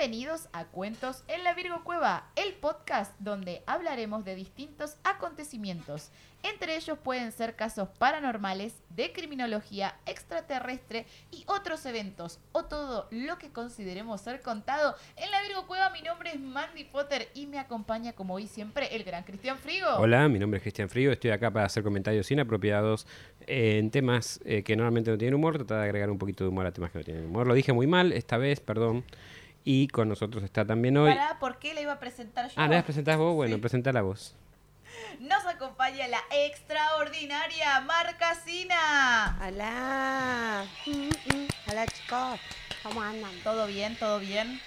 Bienvenidos a Cuentos en la Virgo Cueva, el podcast donde hablaremos de distintos acontecimientos. Entre ellos pueden ser casos paranormales, de criminología, extraterrestre y otros eventos, o todo lo que consideremos ser contado. En la Virgo Cueva mi nombre es Mandy Potter y me acompaña como hoy siempre el gran Cristian Frigo. Hola, mi nombre es Cristian Frío, estoy acá para hacer comentarios inapropiados eh, en temas eh, que normalmente no tienen humor, tratar de agregar un poquito de humor a temas que no tienen humor. Lo dije muy mal esta vez, perdón. Y con nosotros está también hoy... Pará, ¿por qué la iba a presentar yo? Ah, ¿la presentás vos? Bueno, Sí. presentala vos. Nos acompaña la extraordinaria Marcasina. Hola. Hola chicos. ¿Cómo andan? ¿Todo bien? ¿Todo bien?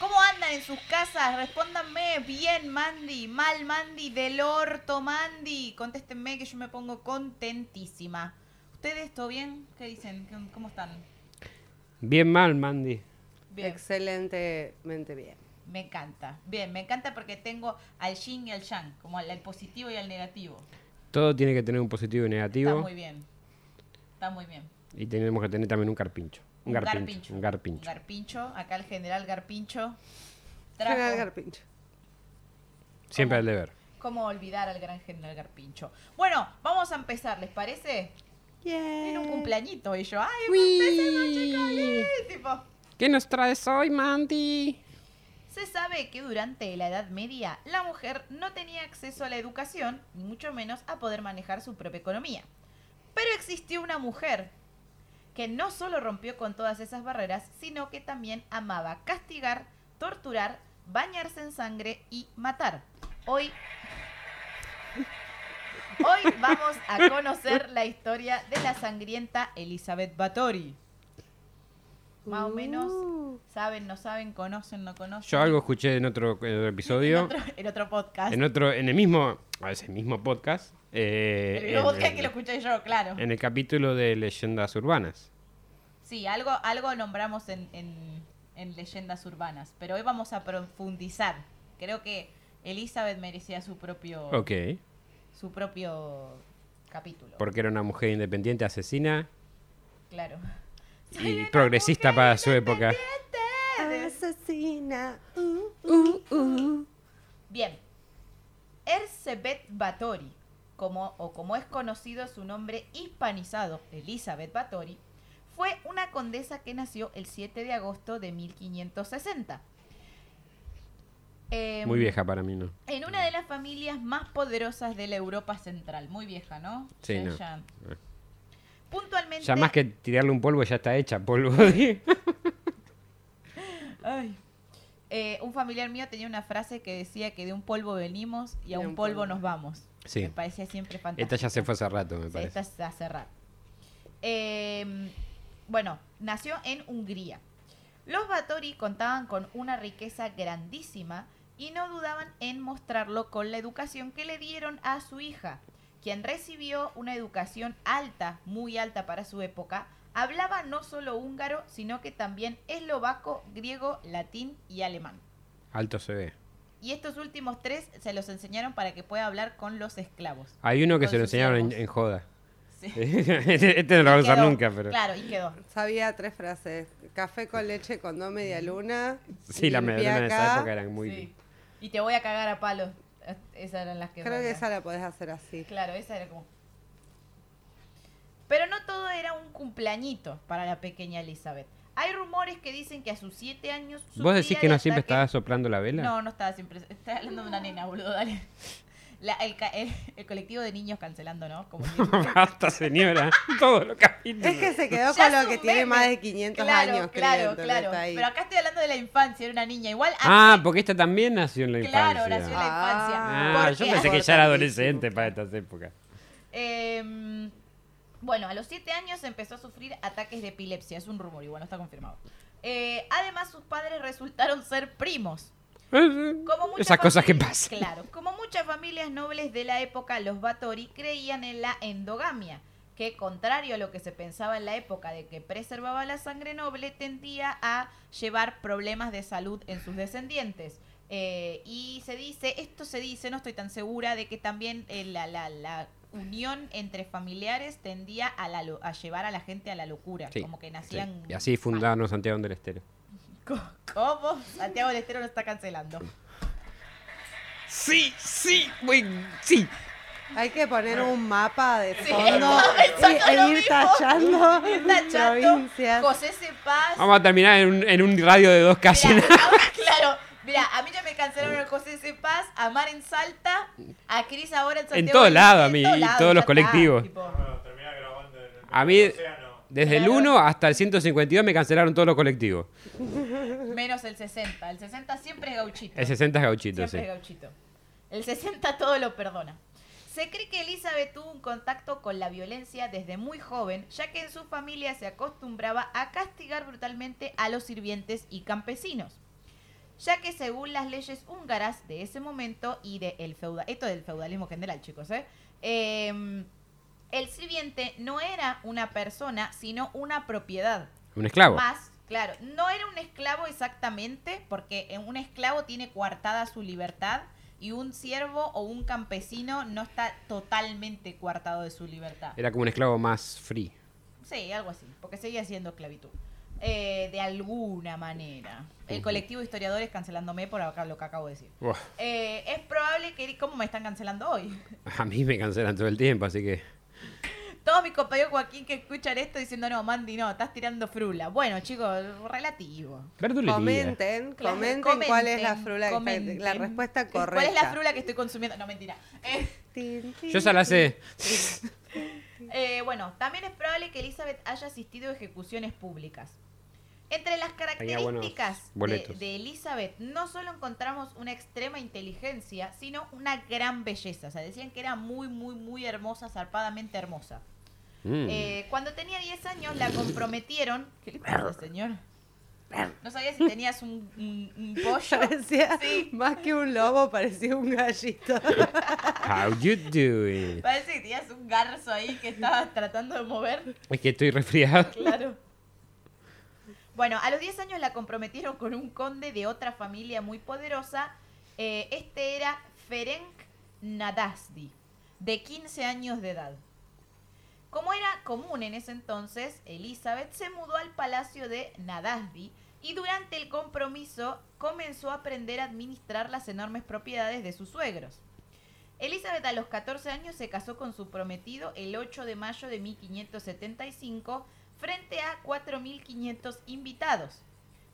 ¿Cómo andan en sus casas? Respóndanme. Bien, Mandy. Mal, Mandy. Del orto, Mandy. Contéstenme que yo me pongo contentísima. ¿Ustedes todo bien? ¿Qué dicen? ¿Cómo- ¿Cómo están? Bien mal, Mandy. Bien. Excelentemente bien. Me encanta. Bien, me encanta porque tengo al yin y al yang, como al, al positivo y al negativo. Todo tiene que tener un positivo y Está negativo. muy bien. Está muy bien. Y tenemos que tener también un carpincho. Un, garpincho. garpincho. Un garpincho. Un garpincho. Acá el general Garpincho. trajo- General Garpincho. Siempre al deber. ¿Cómo olvidar al gran general Garpincho? Bueno, vamos a empezar, ¿les parece? Tiene un cumpleañito y yo, ¡ay, empecemos, chicos! ¡Yay! Tipo, ¿Qué nos traes hoy, Mandy? se sabe que durante la Edad Media la mujer no tenía acceso a la educación, ni mucho menos a poder manejar su propia economía. Pero existió una mujer que no solo rompió con todas esas barreras, sino que también amaba castigar, torturar, bañarse en sangre y matar. Hoy Hoy vamos a conocer la historia de la sangrienta Elizabeth Bathory. Más o menos, Uh, saben, no saben, conocen, no conocen. Yo algo escuché en otro, en otro episodio. En otro, en otro podcast. En otro, en el mismo, a veces mismo podcast. eh, el mismo podcast que lo escuché yo, claro. En el capítulo de leyendas urbanas. Sí, algo, algo nombramos en, en- en leyendas urbanas, pero hoy vamos a profundizar. Creo que Elizabeth merecía su propio, Ok. su propio capítulo. Porque era una mujer independiente, asesina Claro. Y progresista para su época. asesina. Uh, uh, uh. Bien. Erzsébet Bathory, como, o como es conocido su nombre hispanizado, Elizabeth Bathory, fue una condesa que nació el 7 de agosto de 1560. Em, Muy vieja para mí, ¿no? En una de las familias más poderosas de la Europa Central. Muy vieja, ¿no? Sí, no. Ya. Puntualmente. Ya más que tirarle un polvo, ya está hecha polvo. Ay. Eh, un familiar mío tenía una frase que decía que de un polvo venimos y a un, un polvo, polvo. nos vamos. Sí. Me parecía siempre fantástico. Esta ya se fue hace rato, me parece. esta es a cerrar. Eh, bueno, nació en Hungría. Los Bathory contaban con una riqueza grandísima y no dudaban en mostrarlo con la educación que le dieron a su hija, quien recibió una educación alta, muy alta para su época. Hablaba no solo húngaro, sino que también eslovaco, griego, latín y alemán. Alto se ve. Y estos últimos tres se los enseñaron para que pueda hablar con los esclavos. Hay uno que se lo enseñaron en, joda. Sí. este este no lo va a usar nunca, pero. Claro, y quedó. Sabía tres frases. Café con leche con dos media luna. Sí, la limpia medallona de esa época eran muy. Sí. Y te voy a cagar a palos. Esas eran las que. Creo que esa la podés hacer así. Claro, esa era como. Pero no todo era un cumpleañito para la pequeña Elizabeth. Hay rumores que dicen que a sus siete años. ¿Vos decís que de no siempre estaba soplando la vela? No, no estaba siempre. Estás hablando de una nena, boludo, dale. La- el, ca- el- el colectivo de niños cancelando, ¿no? Como Basta, señora. Todos los capítulos. Es que se quedó Ya con lo que tiene más de 500 claro, años, claro, claro. Pero acá estoy hablando de la infancia, era una niña. Igual. Ah, antes- porque esta también nació en la Claro, infancia. nació en la infancia. Ah, Porque yo pensé que ya era adolescente para estas épocas. Eh, bueno, a los 7 años empezó a sufrir ataques de epilepsia. Es un rumor, igual no está confirmado. Eh, además, sus padres resultaron ser primos. Como Esas cosas que pasan. Claro, como muchas familias nobles de la época, los Bathory creían en la endogamia, que contrario a lo que se pensaba en la época de que preservaba la sangre noble, tendía a llevar problemas de salud en sus descendientes. Eh, y se dice, esto se dice, no estoy tan segura, de que también eh, la, la- la unión entre familiares tendía a, la a llevar a la gente a la locura, Sí, como que Sí. nacían... Y así fundaron Santiago del Estero. ¿Cómo? Santiago del Estero lo está cancelando. Sí, sí, güey, sí. Hay que poner un mapa de Sí, fondo exacto, y- e ir mismo. tachando Ir tachando, provincias. José Cepaz. Vamos a terminar en un, en un radio de dos calles. Ahora, claro, mira, a mí ya me cancelaron el José Cepaz, a Mar en Salta, a Cris ahora en Santiago. todos del lados, a mí, en y todos los colectivos. tipo. Bueno, termina grabando en el A mí, océano. Desde el Claro. 1 hasta el 152 me cancelaron todos los colectivos. Menos el 60. El 60 siempre es gauchito. El 60 es gauchito, Siempre sí. es gauchito. El 60 todo lo perdona. Se cree que Elizabeth tuvo un contacto con la violencia desde muy joven, ya que en su familia se acostumbraba a castigar brutalmente a los sirvientes y campesinos. Ya que según las leyes húngaras de ese momento y de el feuda esto del feudalismo general, chicos, ¿eh? Em, el sirviente no era una persona, sino una propiedad. Un esclavo. Más, claro, no era un esclavo exactamente, porque en un esclavo tiene coartada su libertad y un siervo o un campesino no está totalmente coartado de su libertad. Era como un esclavo más free. Sí, algo así, porque seguía siendo esclavitud. Eh, de alguna manera. El colectivo de historiadores cancelándome por acá lo que acabo de decir. Eh, es probable que... ¿Cómo me están cancelando hoy? a mí me cancelan todo el tiempo, así que... Todos mis compañeros Joaquín que escuchan esto diciendo, no, Mandy, no, estás tirando frula. Bueno, chicos, relativo. Comenten. Claro, comenten, cuál es la comenten, frula, que- comenten. la respuesta ¿Cuál correcta. es la frula que estoy consumiendo? No, mentira. Eh, Yo ya la sé. eh, bueno, también es probable que Elizabeth haya asistido a ejecuciones públicas. Entre las características de, de Elizabeth no solo encontramos una extrema inteligencia, sino una gran belleza. O sea, decían que era muy, muy, muy hermosa, zarpadamente hermosa. Mm. Eh, cuando tenía 10 años la comprometieron... ¿Qué le pasa, señor? No sabía si tenías un, un- un pollo. Parecía, Sí. más que un lobo, parecía un gallito. How you doing? Parece que tenías un garzo ahí que estabas tratando de mover. Es que estoy resfriado. Claro. Bueno, a los 10 años la comprometieron con un conde de otra familia muy poderosa. Eh, este era Ferenc Nadasdi, de 15 años de edad. Como era común en ese entonces, Elizabeth se mudó al palacio de Nadasdi y durante el compromiso comenzó a aprender a administrar las enormes propiedades de sus suegros. Elizabeth a los 14 años se casó con su prometido el 8 de mayo de 1575 frente a 4.500 invitados.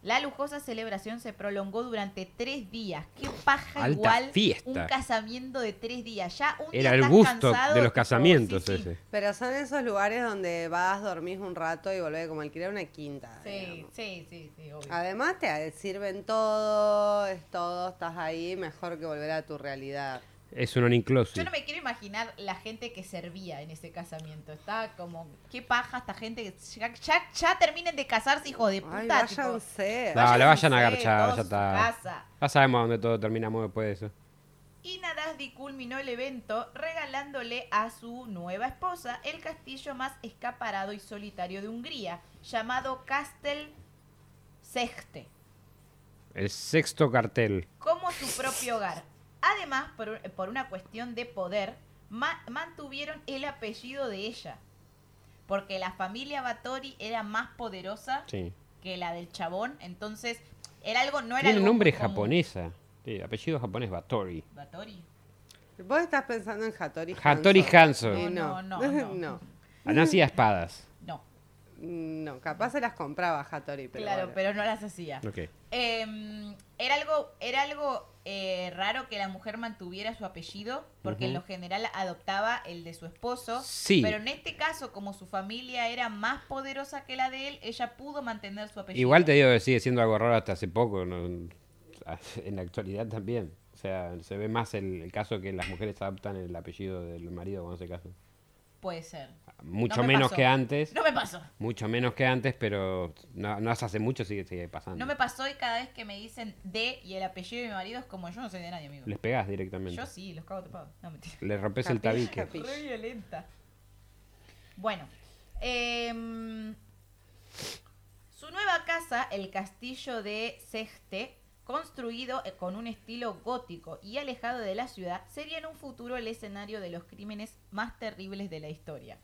La lujosa celebración se prolongó durante tres días. ¡Qué paja Alta igual! fiesta. Un casamiento de tres días. Ya un Era día el estás gusto cansado, de los tipo, casamientos sí, sí. ese. Pero son esos lugares donde vas, dormís un rato y volvés como alquilar una quinta. Sí, digamos. sí, sí, sí, obvio. Además te sirven todo, es todo, estás ahí, mejor que volver a tu realidad. Es un all-inclusive. Yo no me quiero imaginar la gente que servía en ese casamiento. Está como, qué paja esta gente que ya, ya, ya terminen de casarse, hijo de puta. Ay, tipo, váyanse. No, le vayan a agarchar, ya está. casa. Ya sabemos a dónde todo terminamos después de eso. Y Nadasdi culminó el evento regalándole a su nueva esposa el castillo más escaparado y solitario de Hungría, llamado Castel Sexte, El sexto cartel. como su propio hogar. Además, por, por una cuestión de poder, ma- mantuvieron el apellido de ella, porque la familia Batori era más poderosa Sí. que la del chabón, entonces era algo, no era Tiene algo nombre común. japonesa. Sí, apellido japonés Batori. Batori. Vos estás pensando en Hattori Hattori Hanzo. Hanzo. Y No, no, no, no. no. Hacía espadas. No, No, capaz se las compraba Hattori, pero claro, bueno. pero no las hacía. Eh, era algo, era algo eh, raro que la mujer mantuviera su apellido, porque en lo general adoptaba el de su esposo. Sí. Pero en este caso, como su familia era más poderosa que la de él, ella pudo mantener su apellido. Igual te digo que sigue siendo algo raro hasta hace poco. ¿no? En la actualidad también. O sea, se ve más el, el caso que las mujeres adoptan el apellido del marido cuando se casan. Puede ser. Mucho No me menos pasó. que antes. No me pasó. Mucho menos que antes, pero no, no hace mucho sigue, sigue pasando. No me pasó y cada vez que me dicen de y el apellido de mi marido es como yo no soy de nadie, amigo. Les pegás directamente. Yo sí, los cago tapados. No, mentira. Le rompes el tabique. Re violenta. Bueno. em, su nueva casa, el castillo de Sexte, construido eh, con un estilo gótico y alejado de la ciudad, sería en un futuro el escenario de los crímenes más terribles de la historia.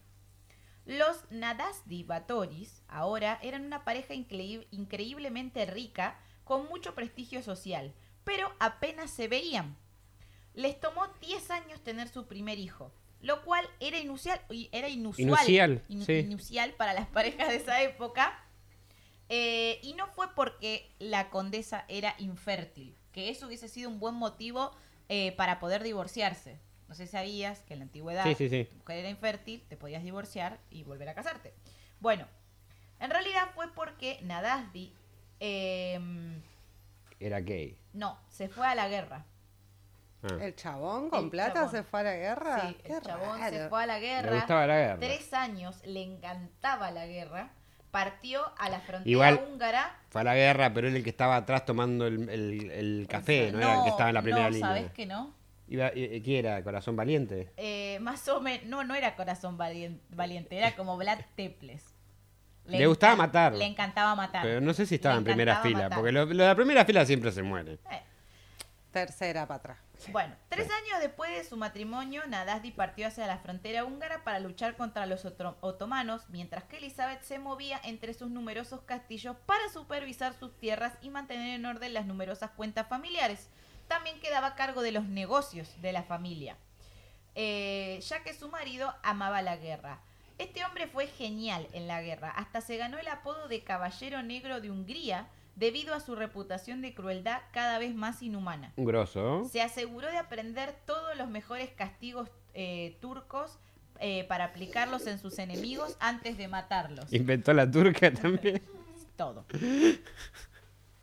Los Nadasdi Batoris ahora eran una pareja increíb- increíblemente rica con mucho prestigio social, pero apenas se veían. Les tomó 10 años tener su primer hijo, lo cual era inusual, era inusual, Inusual, sí. inusual para las parejas de esa época. Eh, y no fue porque la condesa era infértil, que eso hubiese sido un buen motivo eh, para poder divorciarse. No sé si sabías que en la antigüedad Sí, sí, sí. tu mujer era infértil, te podías divorciar y volver a casarte. Bueno, en realidad fue porque Nadasdi em, Era gay. no, se fue a la guerra. Ah. ¿El chabón con El plata chabón. se fue a la guerra? Sí, Qué el chabón se fue a la Le guerra. gustaba la guerra. Tres años, le encantaba la guerra. Partió a la frontera Igual- húngara. Fue a la guerra, pero era el que estaba atrás tomando el, el- el café, no, era el que estaba en la primera no, línea. ¿sabes que no? Iba, eh, ¿Qué era? ¿Corazón valiente? Eh, más o menos, no, no era corazón valien- valiente, era como Vlad Teples. Le gustaba matar. Le encantaba matar. Pero no sé si estaba Le en primera fila, porque lo, lo de la primera fila siempre se muere. Eh, Tercera para atrás. Bueno, tres años después de su matrimonio, Nadasdi partió hacia la frontera húngara para luchar contra los otro- otomanos, mientras que Elizabeth se movía entre sus numerosos castillos para supervisar sus tierras y mantener en orden las numerosas cuentas familiares. También quedaba a cargo de los negocios de la familia, eh, ya que su marido amaba la guerra. Este hombre fue genial en la guerra, hasta se ganó el apodo de Caballero Negro de Hungría debido a su reputación de crueldad cada vez más inhumana. Grosso. Se aseguró de aprender todos los mejores castigos eh, turcos eh, para aplicarlos en sus enemigos antes de matarlos. Inventó la turca también. Todo.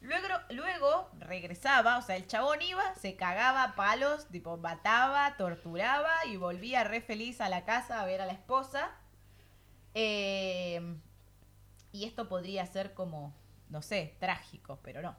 Luego, luego regresaba, o sea, el chabón iba, se cagaba a palos, tipo mataba, torturaba y volvía re feliz a la casa a ver a la esposa. Eh, y esto podría ser como, no sé, trágico, pero no.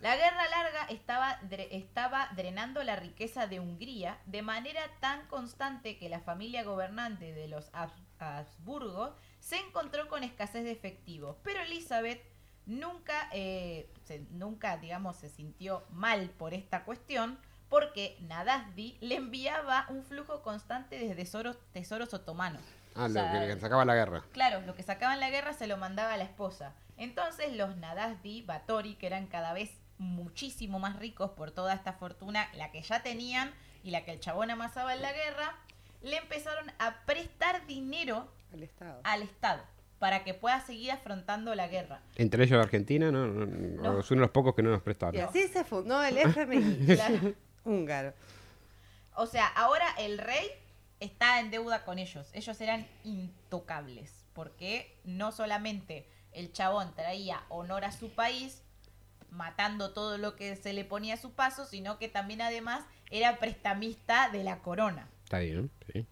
La guerra larga estaba, dre- estaba drenando la riqueza de Hungría de manera tan constante que la familia gobernante de los Habs- Habsburgo se encontró con escasez de efectivo. Pero Elizabeth nunca, eh, se- nunca, digamos, se sintió mal por esta cuestión porque Nadasdi le enviaba un flujo constante de tesoros, tesoros otomanos. Ah, O lo sea, que sacaba la guerra. Claro, lo que sacaba en la guerra se lo mandaba a la esposa. Entonces los Nadasdi, Batori, que eran cada vez muchísimo más ricos por toda esta fortuna, la que ya tenían y la que el chabón amasaba en la guerra, le empezaron a prestar dinero Estado. al Estado para que pueda seguir afrontando la guerra. Entre ellos Argentina, ¿no? no, No. Es uno de los pocos que no nos Y prestaron. así se fundó el FMI Claro. húngaro. O sea, ahora el rey está en deuda con ellos. Ellos eran intocables. Porque no solamente el chabón traía honor a su país, matando todo lo que se le ponía a su paso, sino que también además era prestamista de la corona. Está bien, sí.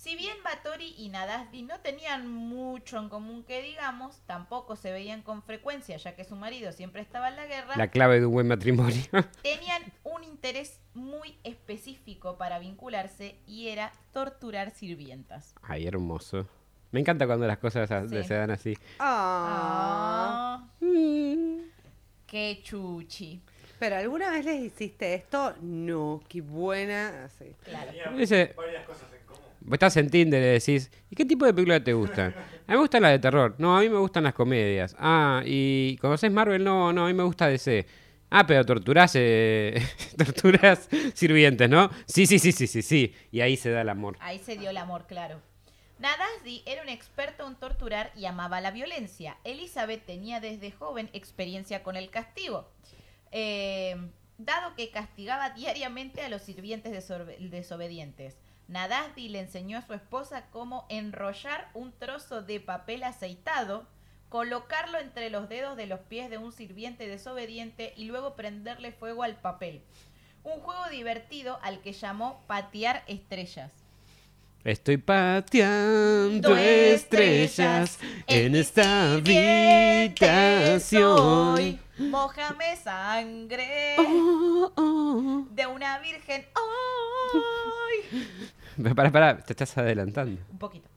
Si bien Batori y Nadasdi no tenían mucho en común que digamos, tampoco se veían con frecuencia, ya que su marido siempre estaba en la guerra, La clave de un buen matrimonio. tenían un interés muy específico para vincularse y era torturar sirvientas. Ay, hermoso. Me encanta cuando las cosas a- Sí. se dan así. Ah. Ah, qué chuchi. ¿Pero alguna vez les hiciste esto? No, qué buena. Sí. Claro. Dice- varias cosas en común. Vos estás en Tinder y decís, ¿y qué tipo de película te gustan? A mí me gustan las de terror. No, a mí me gustan las comedias. Ah, ¿y conoces Marvel? No, no, a mí me gusta DC. Ah, pero torturás, eh, torturás sirvientes, ¿no? Sí, sí, sí, sí, sí, sí. Y ahí se da el amor. Ahí se dio el amor, claro. Nadasdi era un experto en torturar y amaba la violencia. Elizabeth tenía desde joven experiencia con el castigo, eh, dado que castigaba diariamente a los sirvientes desobedientes. Nadasdi le enseñó a su esposa cómo enrollar un trozo de papel aceitado, colocarlo entre los dedos de los pies de un sirviente desobediente y luego prenderle fuego al papel. Un juego divertido al que llamó patear estrellas. Estoy pateando estrellas en esta habitación. Mójame sangre Oh, oh. de una virgen hoy. Para, para, te estás adelantando. Un poquito.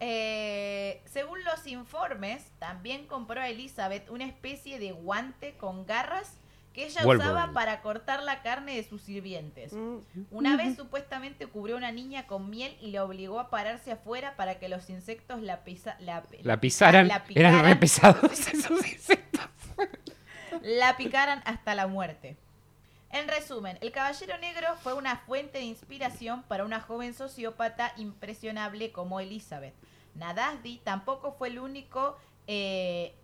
Eh, según los informes, también compró a Elizabeth una especie de guante con garras que ella Wolverine. usaba para cortar la carne de sus sirvientes. Mm. Una vez supuestamente cubrió a una niña con miel y la obligó a pararse afuera para que los insectos la, pisa- la, La pisaran, la eran re picaran. pesados esos insectos. la picaran hasta la muerte. En resumen, el Caballero Negro fue una fuente de inspiración para una joven sociópata impresionable como Elizabeth. Nadasdi tampoco fue el único, eh,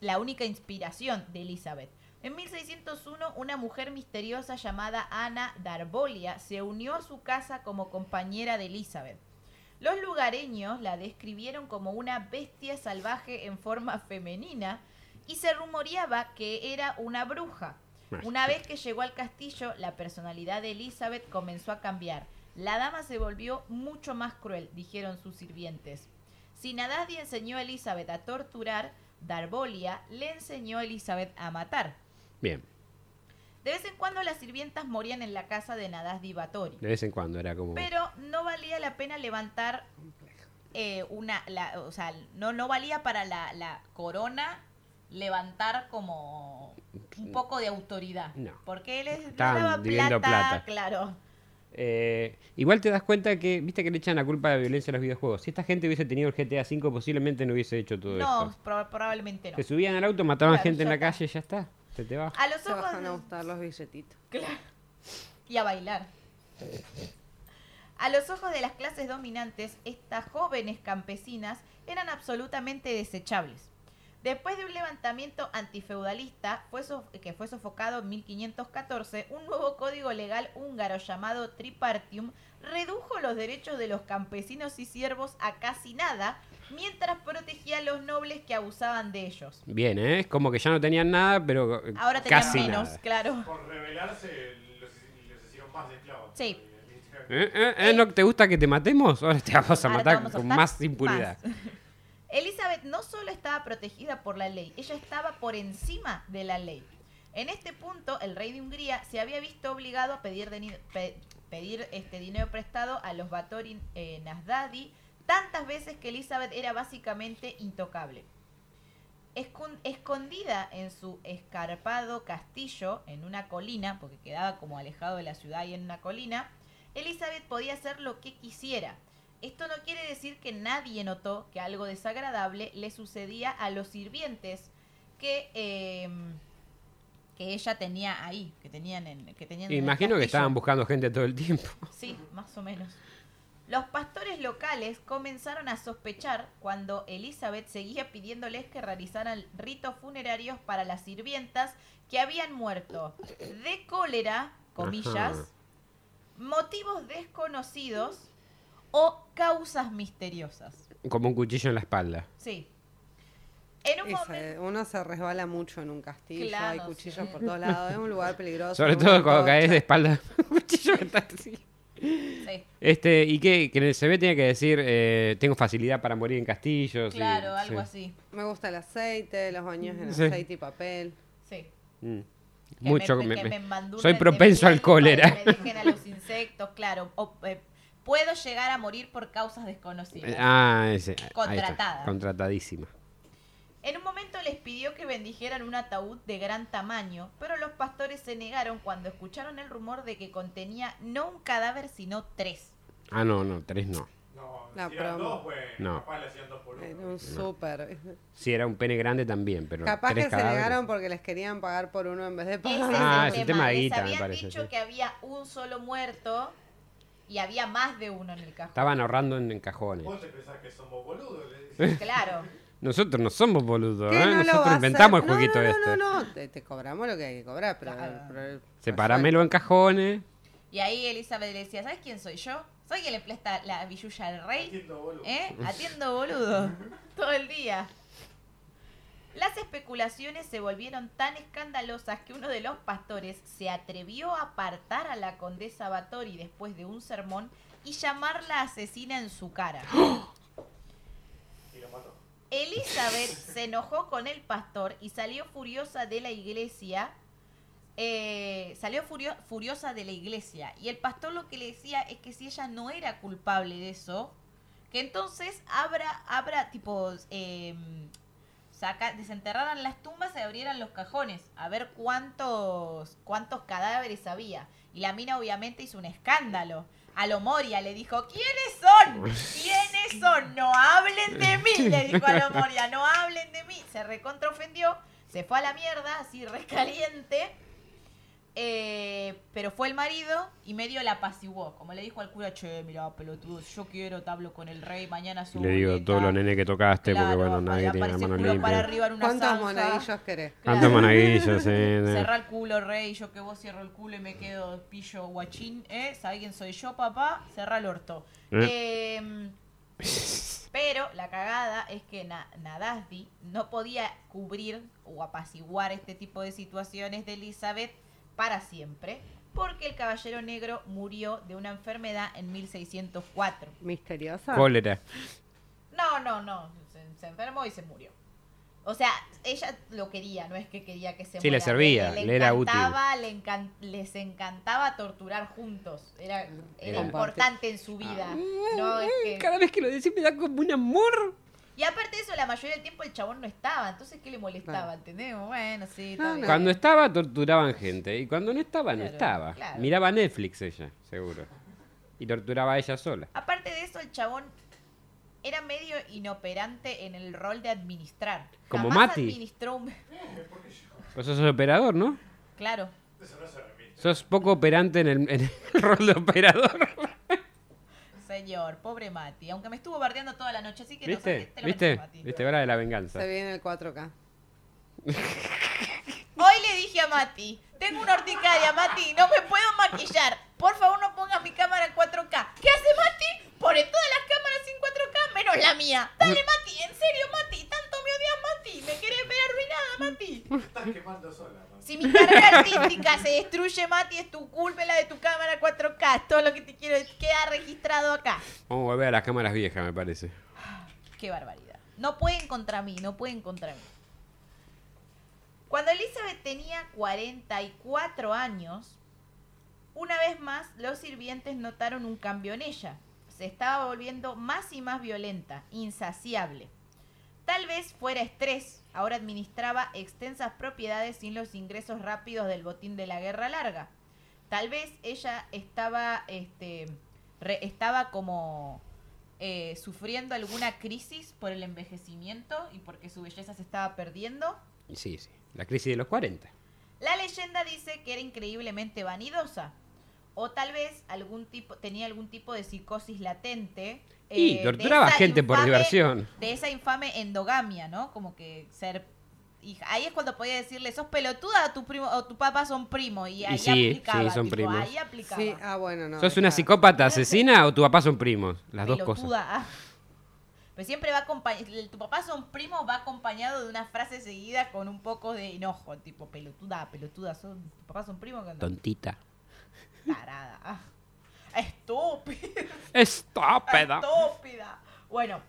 la única inspiración de Elizabeth. En 1601, una mujer misteriosa llamada Ana Darbolia se unió a su casa como compañera de Elizabeth. Los lugareños la describieron como una bestia salvaje en forma femenina y se rumoreaba que era una bruja. Una vez que llegó al castillo, la personalidad de Elizabeth comenzó a cambiar. La dama se volvió mucho más cruel, dijeron sus sirvientes. Si Nadadi enseñó a Elizabeth a torturar, Darbolia le enseñó a Elizabeth a matar. Bien. De vez en cuando las sirvientas morían en la casa de Nadasdi Batory. De vez en cuando era como. Pero no valía la pena levantar eh, una. La, o sea, no, no valía para la, la corona levantar como un poco de autoridad. No. Porque él es, Estaban plata, plata. claro. Eh, igual te das cuenta que, viste que le echan la culpa de la violencia a los videojuegos. Si esta gente hubiese tenido el GTA V, posiblemente no hubiese hecho todo No, esto. pro- probablemente no. Se subían al auto, mataban Claro, gente en la calle y ya está. Se te va. A los Se ojos a gustar los billetitos. Claro. Y a bailar. A los ojos de las clases dominantes, estas jóvenes campesinas eran absolutamente desechables. Después de un levantamiento antifeudalista fue sof- que fue sofocado en 1514, un nuevo código legal húngaro llamado Tripartium redujo los derechos de los campesinos y siervos a casi nada, mientras protegía a los nobles que abusaban de ellos. Bien, ¿eh? Es como que ya no tenían nada, pero eh, Ahora tenían casi menos, nada. claro. Por rebelarse, los, los hicieron más esclavos. Sí. ¿Eh, eh, eh, ¿No te gusta que te matemos? Ahora te vamos a Ahora matar vamos a con más impunidad. más. Elizabeth no solo estaba protegida por la ley, ella estaba por encima de la ley. En este punto, el rey de Hungría se había visto obligado a pedir, pe- pedir este dinero prestado a los Batorin eh, Nasdadi tantas veces que Elizabeth era básicamente intocable. Escon- escondida en su escarpado castillo, en una colina, porque quedaba como alejado de la ciudad y en una colina, Elizabeth podía hacer lo que quisiera. Esto no quiere decir que nadie notó que algo desagradable le sucedía a los sirvientes que, eh, que ella tenía ahí, que tenían en, que tenían en el Imagino que estaban buscando gente todo el tiempo. Sí, más o menos. Los pastores locales comenzaron a sospechar cuando Elizabeth seguía pidiéndoles que realizaran ritos funerarios para las sirvientas que habían muerto de cólera, comillas, Ajá. motivos desconocidos o causas misteriosas. Como un cuchillo en la espalda. Sí. En un momento... se- uno se resbala mucho en un castillo, Claro, hay sí. cuchillos por todos lados, es un lugar peligroso. Sobre todo cuando caes de espalda. un cuchillo que está así. Sí, Este, y que, que en el CV tiene que decir, eh, tengo facilidad para morir en castillos. y- claro, algo sí. así. Me gusta el aceite, los baños en Sí. aceite y papel. Sí. Mm. Que Mucho me, me- soy propenso al cólera. Me dejen a los insectos, claro. O, eh, puedo llegar a morir por causas desconocidas. Ah, ese. Contratada. Contratadísima. En un momento les pidió que bendijeran un ataúd de gran tamaño, pero los pastores se negaron cuando escucharon el rumor de que contenía no un cadáver, sino tres. Ah, no, no, tres no. No, La si eran promo. dos, bueno, No. capaz le hacían dos por uno. Era un súper. Si era un pene grande también, pero. Capaz tres que se negaron porque les querían pagar por uno en vez de Ese pagar. Ah, es el un tema. de guita, me habían parece, dicho sí. que había un solo muerto y había más de uno en el cajón. Estaban ahorrando en, en cajones. Vos te pensás que somos boludos. Claro. Nosotros no somos boludos, ¿Qué ¿eh? no Nosotros inventamos el jueguito no, no, este. No, no, no, te, te cobramos lo que hay que cobrar, pero... Claro. pero- Separámelo en cajones. Y ahí Elizabeth le decía, ¿sabes quién soy yo? Soy quien le presta la billulla al rey. Atiendo, boludo. ¿Eh? Atiendo boludo. Todo el día. Las especulaciones se volvieron tan escandalosas que uno de los pastores se atrevió a apartar a la condesa Batori después de un sermón y llamarla asesina en su cara. Elizabeth se enojó con el pastor y salió furiosa de la iglesia. eh, salió furio- furiosa de la iglesia. Y el pastor lo que le decía es que si ella no era culpable de eso, que entonces abra, abra, tipo, eh, saca, desenterraran las tumbas y abrieran los cajones a ver cuántos, cuántos cadáveres había. Y la mina obviamente hizo un escándalo. A lo Moria le dijo, ¿quiénes son? ¿Quiénes son? No hablen de mí, le dijo a lo Moria, no hablen de mí. Se recontraofendió, Se fue a la mierda, así recaliente. Eh, pero fue el marido y medio la apaciguó. Como le dijo al cura, che, mira, pelotudo, yo quiero, te hablo con el rey, mañana subo le digo boleta". todos los nenes que tocaste, porque Claro, bueno, nadie tiene la mano culo para limpia. arriba en una ¿Cuántos monaguillos querés? Eh. Cerra el culo, rey, yo que vos cierro el culo y me quedo pillo guachín, ¿eh? ¿Sabés quién soy yo, papá? Cerra el orto. Em, pero la cagada es que Na- Nadasdi no podía cubrir o apaciguar este tipo de situaciones de Elizabeth para siempre, porque el caballero negro murió de una enfermedad en 1604. ¿Misteriosa? Cólera. No, no, no. Se, se enfermó y se murió. O sea, ella lo quería, no es que quería que se Sí, le servía, le era útil. le encan- les encantaba torturar juntos. Era, era Era- importante en su vida. No es que... Cada vez que lo decís me da como un amor. Y aparte de eso, la mayoría del tiempo el chabón no estaba. Entonces, ¿qué le molestaba? Claro. ¿Entendés? Bueno, sí, está No, bien. no. Cuando estaba torturaban gente y cuando no estaba no Claro, estaba. claro. Miraba Netflix ella, seguro. Y torturaba a ella sola. Aparte de eso, el chabón era medio inoperante en el rol de administrar. Como Jamás Mati. administró un... Vos sos operador, ¿no? Claro. Eso no se remite. Sos poco operante en el, en el rol de operador. Señor, pobre Mati. Aunque me estuvo bardeando toda la noche, así que ¿Viste? no sé, te lo ¿Viste? mereces, Mati. ¿Viste? Hora de la venganza. Se viene el 4K. Hoy le dije a Mati, tengo una horticaria, Mati, no me puedo maquillar. Por favor, no pongas mi cámara en 4K. ¿Qué hace Mati? Pone todas las cámaras en 4K menos la mía. Dale, Mati, en serio, Mati. Tanto me odias, Mati. Me querés ver arruinada, Mati. Estás quemando sola. Si mi carrera artística se destruye, Mati, es tu culpa la de tu cámara 4K. Es todo lo que te quiero. Queda registrado acá. Vamos a volver a las cámaras viejas, me parece. Qué barbaridad. No pueden contra mí, no pueden contra mí. Cuando Elizabeth tenía 44 años, una vez más los sirvientes notaron un cambio en ella. Se estaba volviendo más y más violenta, insaciable. Tal vez fuera estrés, ahora administraba extensas propiedades sin los ingresos rápidos del botín de la guerra larga. Tal vez ella estaba, este, re- estaba como eh, sufriendo alguna crisis por el envejecimiento y porque su belleza se estaba perdiendo. Sí, sí. La crisis de los 40. La leyenda dice que era increíblemente vanidosa. O tal vez algún tipo, tenía algún tipo de psicosis latente. Y eh, de torturaba esa gente por infame- diversión. De esa infame endogamia, ¿no? Como que ser hija. Ahí es cuando podía decirle, sos pelotuda o tu primo o tu papá son primos. Y ahí sí, aplicaba. sí, son tipo, primos. Ahí aplicaba. Sí, ah, bueno, no. ¿Sos una está. psicópata asesina o tu papá son primos? Las dos cosas. Pelotuda, ah. Pero siempre va acompañado, tu papá son primos, va acompañado de una frase seguida con un poco de enojo, tipo pelotuda, pelotuda, son, tu papá son primos, que Tontita. tarada. Estúpida, Estúpida. estúpida. Bueno,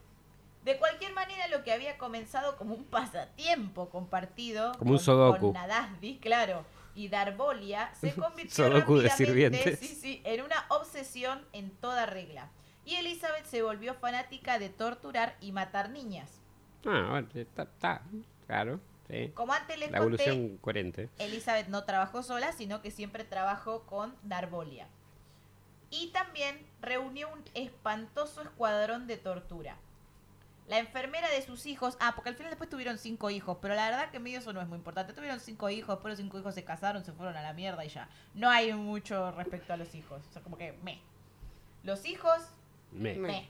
de cualquier manera lo que había comenzado como un pasatiempo compartido Como un con- sudoku. con Nadasdi, claro, y Darbolia se convirtió de rápidamente, sirvientes. sí, sí, en una obsesión en toda regla. Y Elizabeth se volvió fanática de torturar y matar niñas. Ah, bueno, está, está, claro. Sí. Como antes les La conté, evolución coherente. Elizabeth no trabajó sola, sino que siempre trabajó con Darbolia. Y también reunió un espantoso escuadrón de tortura. La enfermera de sus hijos, ah, porque al final después tuvieron cinco hijos, pero la verdad que medio eso no es muy importante. Tuvieron cinco hijos, después los cinco hijos se casaron, se fueron a la mierda y ya. No hay mucho respecto a los hijos. O sea, como que me. Los hijos, Me, me.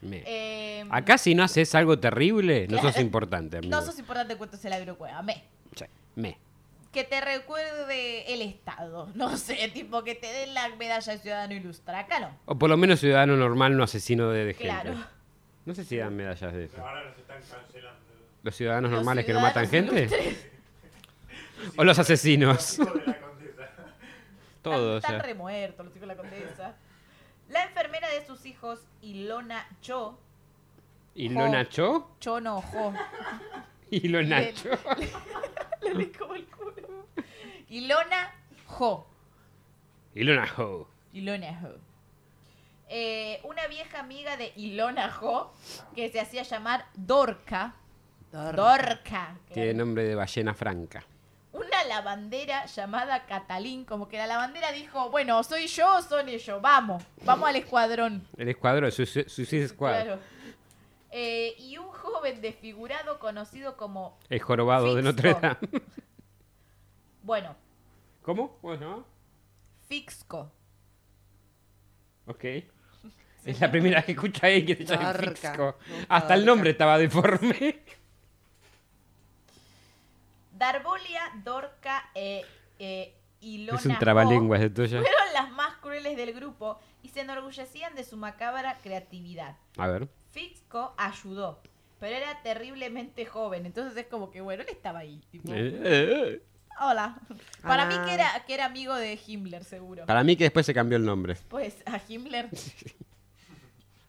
me. Eh, Acá si no haces algo terrible, no sos importante, amigo. no sos importante cuentos el agrocueva, me. Sí, me. Que te recuerde el Estado. No sé, tipo que te den la medalla de ciudadano ilustre. Acá no. O por lo menos ciudadano normal, no asesino de, de gente. Claro. No sé si dan medallas de eso. Pero ahora nos están cancelando. Los ciudadanos Los normales que no matan gente. O los asesinos. Los hijos de la condesa. Todos. Están, remuertos los hijos de la condesa. La enfermera de sus hijos, Ilona Cho. ¿Y lo Nacho? Cho no, Jo. ¿Y lo Nacho? Le di como el culo. Ilona Jo. ¿Y lo Nacho? Ilona Jo. Eh, una vieja amiga de Ilona Jo, que se hacía llamar Dorca. Dorca. que Tiene era nombre de ballena franca. una lavandera llamada Catalín, como que la lavandera dijo, bueno, soy yo o son ellos, vamos, vamos al escuadrón. El escuadrón, Suicide Squad. Claro. Eh, y un joven desfigurado conocido como... El jorobado de Notre. Dame. Bueno, ¿Cómo? ¿Cómo se llama? Fixco. Ok. Es la primera vez que escucha a alguien que se llama. Fixco. Hasta el nombre estaba deforme. Darbolia, Dorca e eh, Ilona Es un trabalenguas de tuya. fueron las más crueles del grupo y se enorgullecían de su macabra creatividad. A ver. Fixco ayudó, pero era terriblemente joven, entonces es como que, bueno, él estaba ahí. tipo, Eh, eh. Hola. Para mí Ah. que era, que era amigo de Himmler, seguro. Para mí que después se cambió el nombre. Pues a Himmler.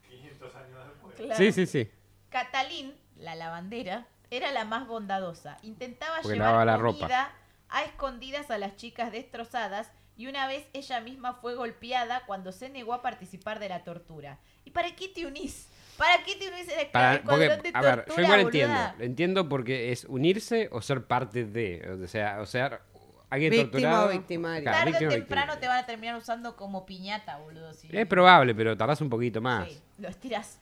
500 años después. claro. Sí, sí, sí. Catalín, la lavandera, era la más bondadosa. Intentaba Porque llevar la comida ropa. a escondidas a las chicas destrozadas y una vez ella misma fue golpeada cuando se negó a participar de la tortura. ¿Y para qué te unís? ¿Para qué te unís al Para, porque, de a ver, yo igual boluda? entiendo. Entiendo porque es unirse o ser parte de. O sea, o sea alguien Víctima torturado. o victimario. Claro, Tarde o temprano victimario. te van a terminar usando como piñata, boludo. Es probable, pero tardás un poquito más. Sí, lo estiras.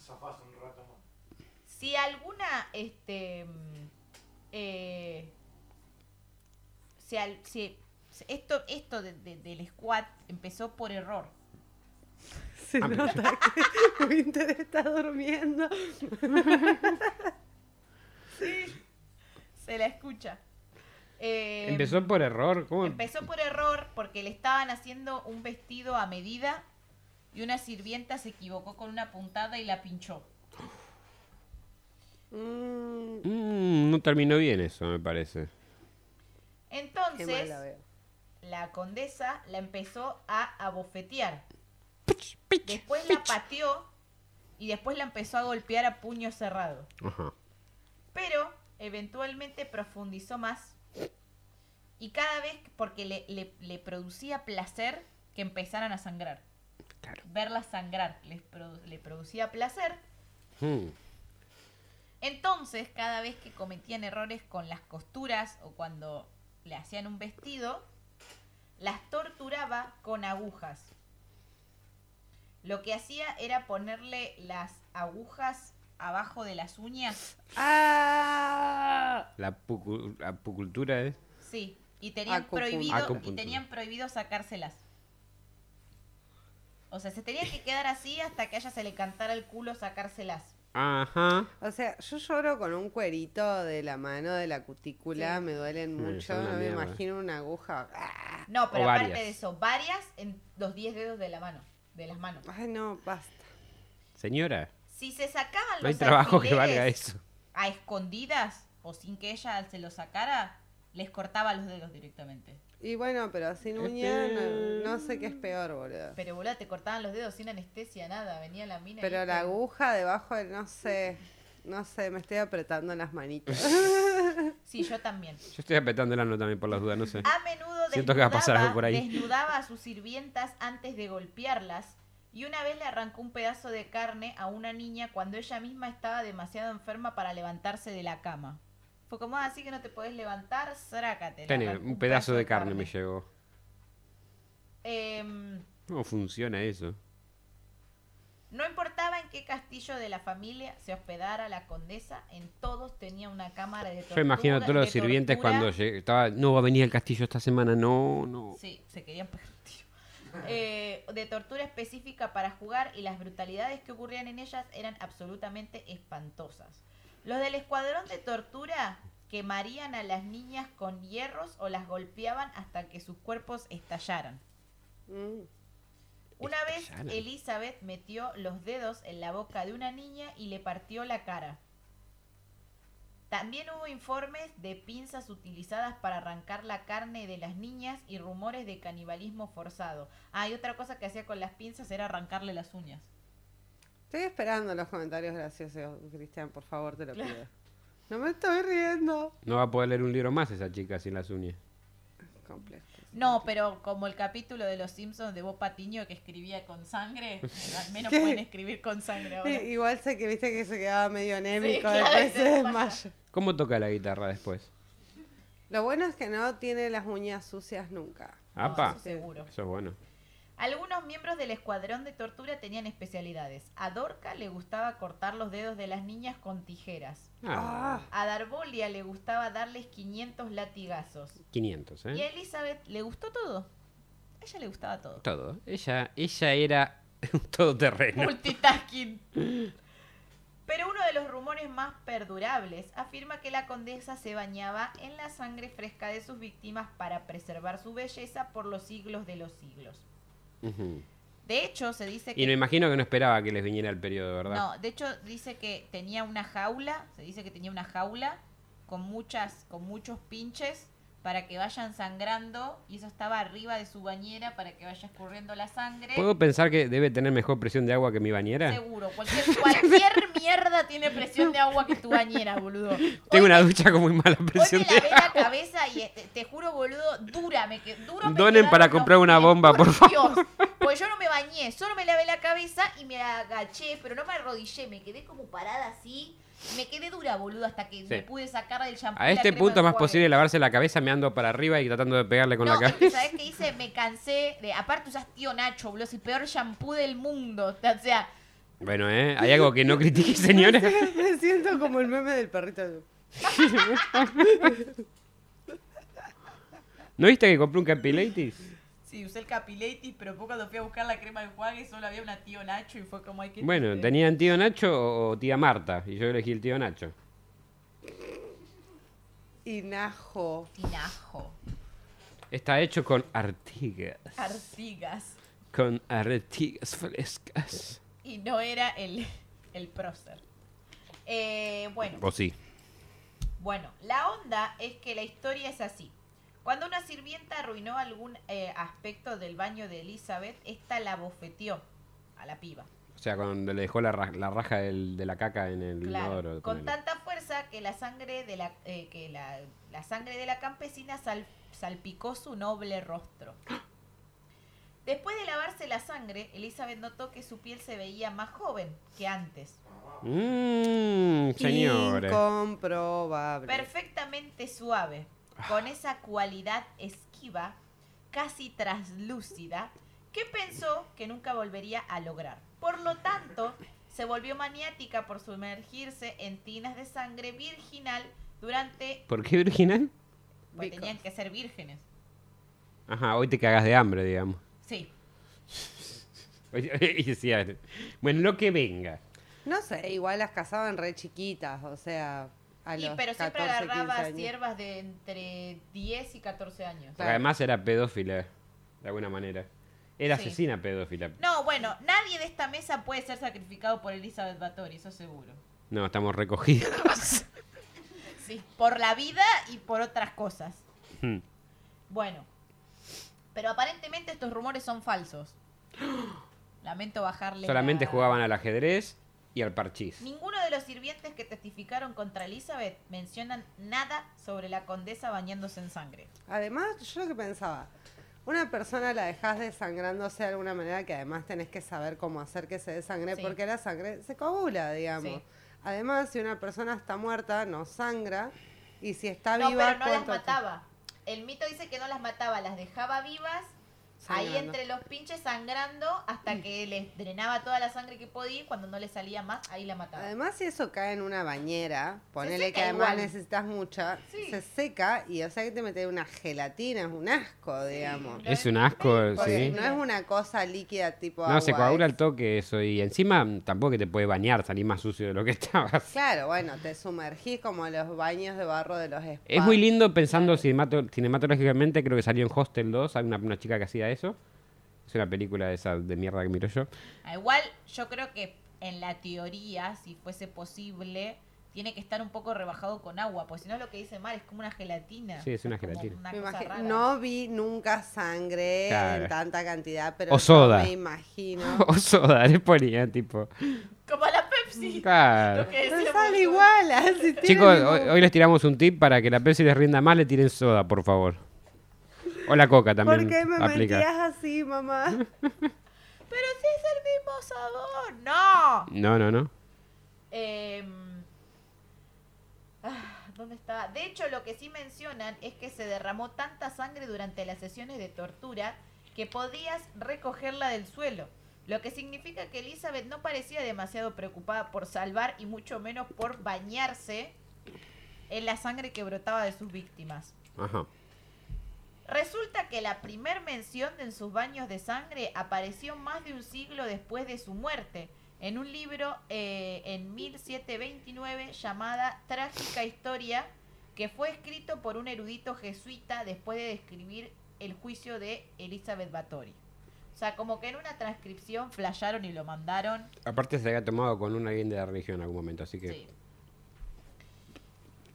Zafás un rato más. Si alguna, este, eh, si, al- si- esto, esto de- de- del squad empezó por error. Se Ah, nota que Winter está durmiendo. Se la escucha. Eh, Empezó por error. ¿Cómo? empezó por error porque le estaban haciendo un vestido a medida y una sirvienta se equivocó con una puntada y la pinchó. Mm, Mm, no terminó bien eso, me parece. Entonces, la condesa la empezó a abofetear. Después la pateó y después la empezó a golpear a puño cerrado. Ajá. Pero eventualmente profundizó más y cada vez, porque le, le- le producía placer que empezaran a sangrar. Claro. Verlas sangrar les produ- le producía placer. Mm. Entonces, cada vez que cometían errores con las costuras o cuando le hacían un vestido, las torturaba con agujas. Lo que hacía era ponerle las agujas abajo de las uñas. ¡Ah! La pucu- apucultura es. Sí, y tenían prohibido y tenían prohibido sacárselas. O sea, se tenía que quedar así hasta que a ella se le cantara el culo sacárselas. Ajá. O sea, yo lloro con un cuerito de la mano, de la cutícula, Sí. me duelen mucho, no me imagino una aguja. ¡Ah! No, pero O aparte varias. de eso, varias en los 10 dedos de la mano, de las manos. Ay, no, basta. Señora, Si se sacaban no hay los trabajo que valga eso. a escondidas o sin que ella se los sacara, les cortaba los dedos directamente. Y bueno, pero sin Este- uña, no, no sé qué es peor, boludo. Pero boludo, te cortaban los dedos sin anestesia, nada. Venía la mina. Pero la aguja debajo, de- no sé, no sé, me estoy apretando las manitos. Sí, yo también. Yo estoy apretando el ano también por las dudas, no sé. A menudo Siento que va a pasar desnudaba- algo por ahí. desnudaba a sus sirvientas antes de golpearlas y una vez le arrancó un pedazo de carne a una niña cuando ella misma estaba demasiado enferma para levantarse de la cama. Fue como "Ah, así que no te podés levantar, le arrancó un pedazo de carne me llegó. Em, ¿Cómo funciona eso? No importaba en qué castillo de la familia se hospedara la condesa, en todos tenía una cámara de tortura. Yo imagino a todos los de sirvientes tortura. cuando estaba, no va a venir el castillo esta semana, no, no. Sí, se querían pegar. Eh, de tortura específica para jugar y las brutalidades que ocurrían en ellas eran absolutamente espantosas. Los del escuadrón de tortura quemarían a las niñas con hierros o las golpeaban hasta que sus cuerpos estallaran. Mm. Una vez. Elizabeth metió los dedos en la boca de una niña y le partió la cara. También hubo informes de pinzas utilizadas para arrancar la carne de las niñas y rumores de canibalismo forzado. Ah, y otra cosa que hacía con las pinzas era arrancarle las uñas. Estoy esperando los comentarios graciosos, Cristian, por favor, te lo pido. No me estoy riendo. No va a poder leer un libro más esa chica sin las uñas. Complejo. No, pero como el capítulo de Los Simpsons de Bob Patiño que escribía con sangre, al menos ¿Qué? pueden escribir con sangre ahora. Sí, igual sé que viste que se quedaba medio anémico, claro, después se desmaya. ¿Cómo toca la guitarra después? Lo bueno es que no tiene las uñas sucias nunca. Apa, eso seguro. eso es bueno. Algunos miembros del escuadrón de tortura tenían especialidades. A Dorca le gustaba cortar los dedos de las niñas con tijeras. Ah, A Darbolia le gustaba darles 500 latigazos. 500, Y ¿eh? a Elizabeth le gustó todo. A ella le gustaba todo. Todo. Ella, ella era un todoterreno. Multitasking. Pero uno de los rumores más perdurables afirma que la condesa se bañaba en la sangre fresca de sus víctimas para preservar su belleza por los siglos de los siglos. Ujú. De hecho, se dice que Y me imagino que no esperaba que les viniera el periodo, ¿verdad? No, de hecho dice que tenía una jaula, se dice que tenía una jaula con muchas, con muchos pinches para que vayan sangrando y eso estaba arriba de su bañera para que vaya escurriendo la sangre. ¿Puedo pensar que debe tener mejor presión de agua que mi bañera? Seguro, cualquier, cualquier mierda tiene presión de agua que tu bañera, boludo. Tengo Hoy una me- ducha con muy mala Hoy presión me de lavé agua. la cabeza y este, te juro, boludo, dura me. Duro me Donen para comprar una bomba, por favor. Dios. Pues yo no me bañé, solo me lavé la cabeza y me agaché, pero no me arrodillé, me quedé como parada así. Me quedé dura, boludo, hasta que me pude sacar del shampoo. A este punto es más posible lavarse la cabeza meando para arriba y tratando de pegarle con no, la es que, cabeza. ¿sabes qué hice? Me cansé de. Aparte, usas tío Nacho, boludo, es el peor shampoo del mundo. O sea, Bueno, ¿eh? ¿Hay algo que no critique, señora? Me siento como el meme del perrito. ¿No viste que compré un Capilatis? Sí, usé el Capilatis, pero después cuando fui a buscar la crema de enjuague solo había una tío Nacho y fue como hay que. Bueno, tenían tío Nacho o tía Marta. Y yo elegí el tío Nacho. Hinajo. Tinajo. Está hecho con artigas. Artigas. Con artigas frescas. Y no era el, el prócer. Eh, bueno, ¿O sí? bueno, la onda es que la historia es así. Cuando una sirvienta arruinó algún eh, aspecto del baño de Elizabeth, esta la bofeteó a la piba. O sea, cuando le dejó la, ra- la raja del- de la caca en el Claro, inodoro, con ponele. tanta fuerza que la sangre de la, eh, que la, la sangre de la campesina sal- salpicó su noble rostro. Después de lavarse la sangre, Elizabeth notó que su piel se veía más joven que antes. Mmm, señores. Incomprobable. perfectamente suave, con esa cualidad esquiva, casi traslúcida, que pensó que nunca volvería a lograr. Por lo tanto, se volvió maniática por sumergirse en tinas de sangre virginal durante... ¿Por qué virginal? Because. tenían que ser vírgenes. Ajá, hoy te cagas de hambre, digamos. Sí. Bueno, lo que venga. No sé, igual las casaban re chiquitas, o sea, a Y, los pero siempre 14, 15 agarraba siervas de entre 10 y 14 años. Porque además era pedófila, de alguna manera. Era Sí. asesina pedófila. No, bueno, nadie de esta mesa puede ser sacrificado por Elizabeth Bathory, eso seguro. No, estamos recogidos. Sí, por la vida y por otras cosas. Hmm. Bueno, pero aparentemente estos rumores son falsos. Lamento bajarle. Solamente la- jugaban al ajedrez y al parchís. Ninguno de los sirvientes que testificaron contra Elizabeth mencionan nada sobre la condesa bañándose en sangre. Además, yo lo que pensaba, una persona la dejas desangrándose de alguna manera que además tenés que saber cómo hacer que se desangre Sí. porque la sangre se coagula, digamos. Sí. Además, si una persona está muerta, no sangra y si está No, viva, pero no las ¿cuánto ti- mataba. El mito dice que no las mataba, las dejaba vivas. Ahí entre los pinches sangrando hasta que les drenaba toda la sangre que podía y cuando no le salía más, ahí la mataba. Además, si eso cae en una bañera, ponele que además igual. necesitas mucha, Sí. se seca y o sea que te metes una gelatina, es un asco, digamos. No Es es un asco, Porque sí. no es una cosa líquida tipo No, agua. se coagula es- el toque eso. Y encima mm, tampoco que te puede bañar, salir más sucio de lo que estabas. Claro, bueno, te sumergís como los baños de barro de los spas. Es muy lindo pensando cinemato- cinematológicamente, creo que salió en Hostel 2, hay una, una chica que hacía eso. Es una película de esa de mierda que miro yo. Ah, Igual yo creo que en la teoría, si fuese posible, tiene que estar un poco rebajado con agua, porque si no lo que dice Mar es como una gelatina. Sí, es una como gelatina. una cosa rara. no vi nunca sangre Claro. en tanta cantidad, pero O soda. me imagino. O soda, le ponía tipo. Como la Pepsi. Claro. Lo que Pero decíamos sale igual, así Chicos, hoy, hoy les tiramos un tip para que la Pepsi les rinda más, le tiren soda, por favor. O la coca también ¿Por qué me aplica. mentías así, mamá? Pero si es el mismo sabor. No. No, no, no. Em, ah, ¿Dónde estaba? De hecho, lo que sí mencionan es que se derramó tanta sangre durante las sesiones de tortura que podías recogerla del suelo. Lo que significa que Elizabeth no parecía demasiado preocupada por salvar y mucho menos por bañarse en la sangre que brotaba de sus víctimas. Ajá. Resulta que la primer mención de sus baños de sangre apareció más de un siglo después de su muerte, en un libro eh, en 1729 llamada Trágica Historia, que fue escrito por un erudito jesuita después de describir el juicio de Elizabeth Bathory. O sea, como que en una transcripción flasharon y lo mandaron. Aparte se había tomado con un alguien de la religión en algún momento, así que Sí.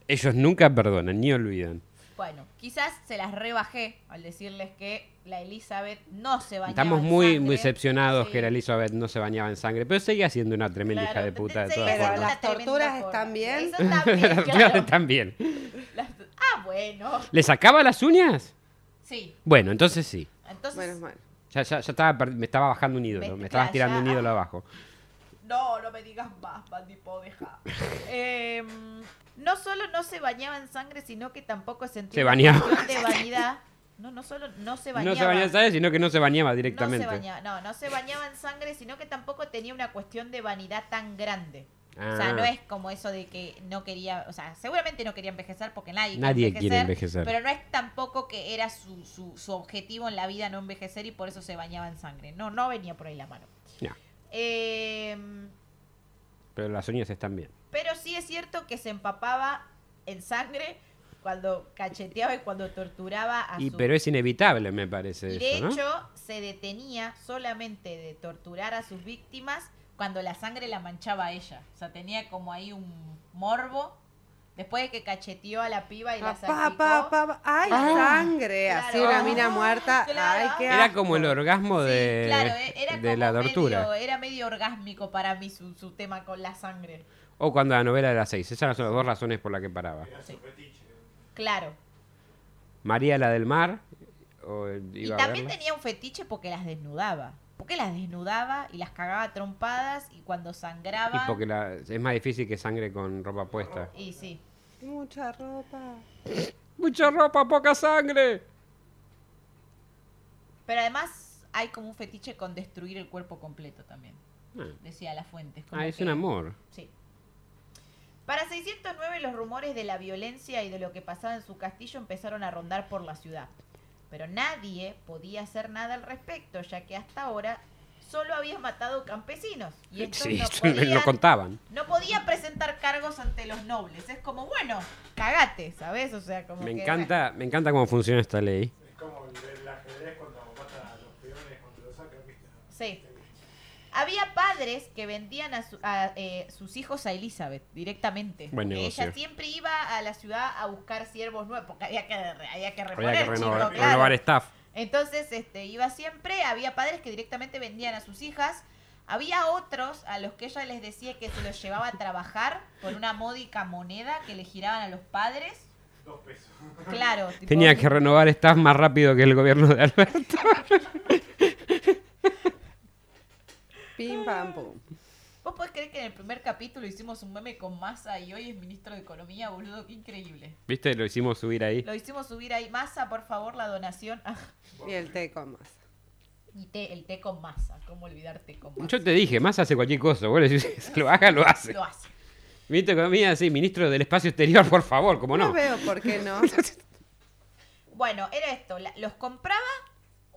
ellos nunca perdonan ni olvidan. Bueno, quizás se las rebajé al decirles que la Elizabeth no se bañaba Estamos en muy, sangre. muy decepcionados Sí. que la Elizabeth no se bañaba en sangre, pero seguía siendo una tremenda Claro, hija de puta de todas formas. las torturas están bien. Las torturas están bien. Ah, bueno. ¿Le sacaba las uñas? Sí. Bueno, entonces sí. Entonces. Ya, ya, ya estaba, me estaba bajando un ídolo, Ve- me estabas tirando ya. un ídolo abajo. no, no me digas más, bandipo, deja. Em, no solo no se bañaba en sangre, sino que tampoco sentía Se bañaba. de vanidad. No, no solo no se bañaba. No se bañaba en sangre, sino que no se bañaba directamente. No se bañaba, no, no se bañaba en sangre, sino que tampoco tenía una cuestión de vanidad tan grande. O sea, Ah. no es como eso de que no quería, o sea, seguramente no quería envejecer porque nadie, Nadie quiere quiere envejecer. Pero no es tampoco que era su, su, su objetivo en la vida no envejecer y por eso se bañaba en sangre. No, no venía por ahí la mano. No, Em, pero las uñas están bien. Pero sí es cierto que se empapaba en sangre cuando cacheteaba y cuando torturaba a Y, su... pero es inevitable, me parece Y de eso, ¿no? hecho, se detenía solamente de torturar a sus víctimas cuando la sangre la manchaba a ella. O sea, tenía como ahí un morbo. Después de que cacheteó a la piba y la Pa, pa, pa, pa, ¡Ay, Claro. sangre! Así Claro. una mina muerta. Claro. ¡Ay, qué Era como el orgasmo Sí, de, claro, e- era de como la tortura. Medio, era medio orgásmico para mí su, su tema con la sangre. O cuando la novela de las seis. Esas son las dos razones por las que paraba. Era Sí. su fetiche. Claro. María la del mar. o Y iba a también tenía un fetiche porque las desnudaba. Porque las desnudaba y las cagaba trompadas y cuando sangraba. Y porque la- es más difícil que sangre con ropa puesta. Y sí. Mucha ropa. Mucha ropa, poca sangre. Pero además hay como un fetiche con destruir el cuerpo completo también. Ah, Decía la fuente. como Ah, es que- un amor. Sí. Para 609 los rumores de la violencia y de lo que pasaba en su castillo empezaron a rondar por la ciudad. Pero nadie podía hacer nada al respecto, ya que hasta ahora solo había matado campesinos. Y Sí, no, podían, lo contaban. no podía presentar cargos ante los nobles. Es como, bueno, cagate, ¿sabes? O sea, como Me que, encanta, me encanta cómo funciona esta ley. Es como el, el ajedrez cuando matan a los peones cuando lo sacan, ¿viste? Sí. Había padres que vendían a, su- a, eh, sus hijos a Elizabeth directamente. Buen porque negocio. ella siempre iba a la ciudad a buscar siervos nuevos, porque había que, había que reponer, Había que chicos, renovar, claro. renovar staff. Entonces, este, iba siempre, había padres que directamente vendían a sus hijas. Había otros a los que ella les decía que se los llevaba a trabajar por una módica moneda que le giraban a los padres. Dos pesos. Claro. tipo- Tenía que renovar staff más rápido que el gobierno de Alberto. Pim, pam, pum. ¿Vos podés creer que en el primer capítulo hicimos un meme con Massa y hoy es ministro de Economía, boludo? Qué increíble. ¿Viste? Lo hicimos subir ahí. Lo hicimos subir ahí. Massa, por favor, la donación. Ah, Y el té con más. y té, el té con masa. ¿Cómo olvidar té con masa? Yo te dije, más hace cualquier cosa. Vos le decís, que se lo haga, lo hace. Lo hace. Ministro de Economía, sí, ministro del Espacio Exterior, por favor, ¿cómo No no? veo por qué no. Bueno, era esto. la- ¿Los compraba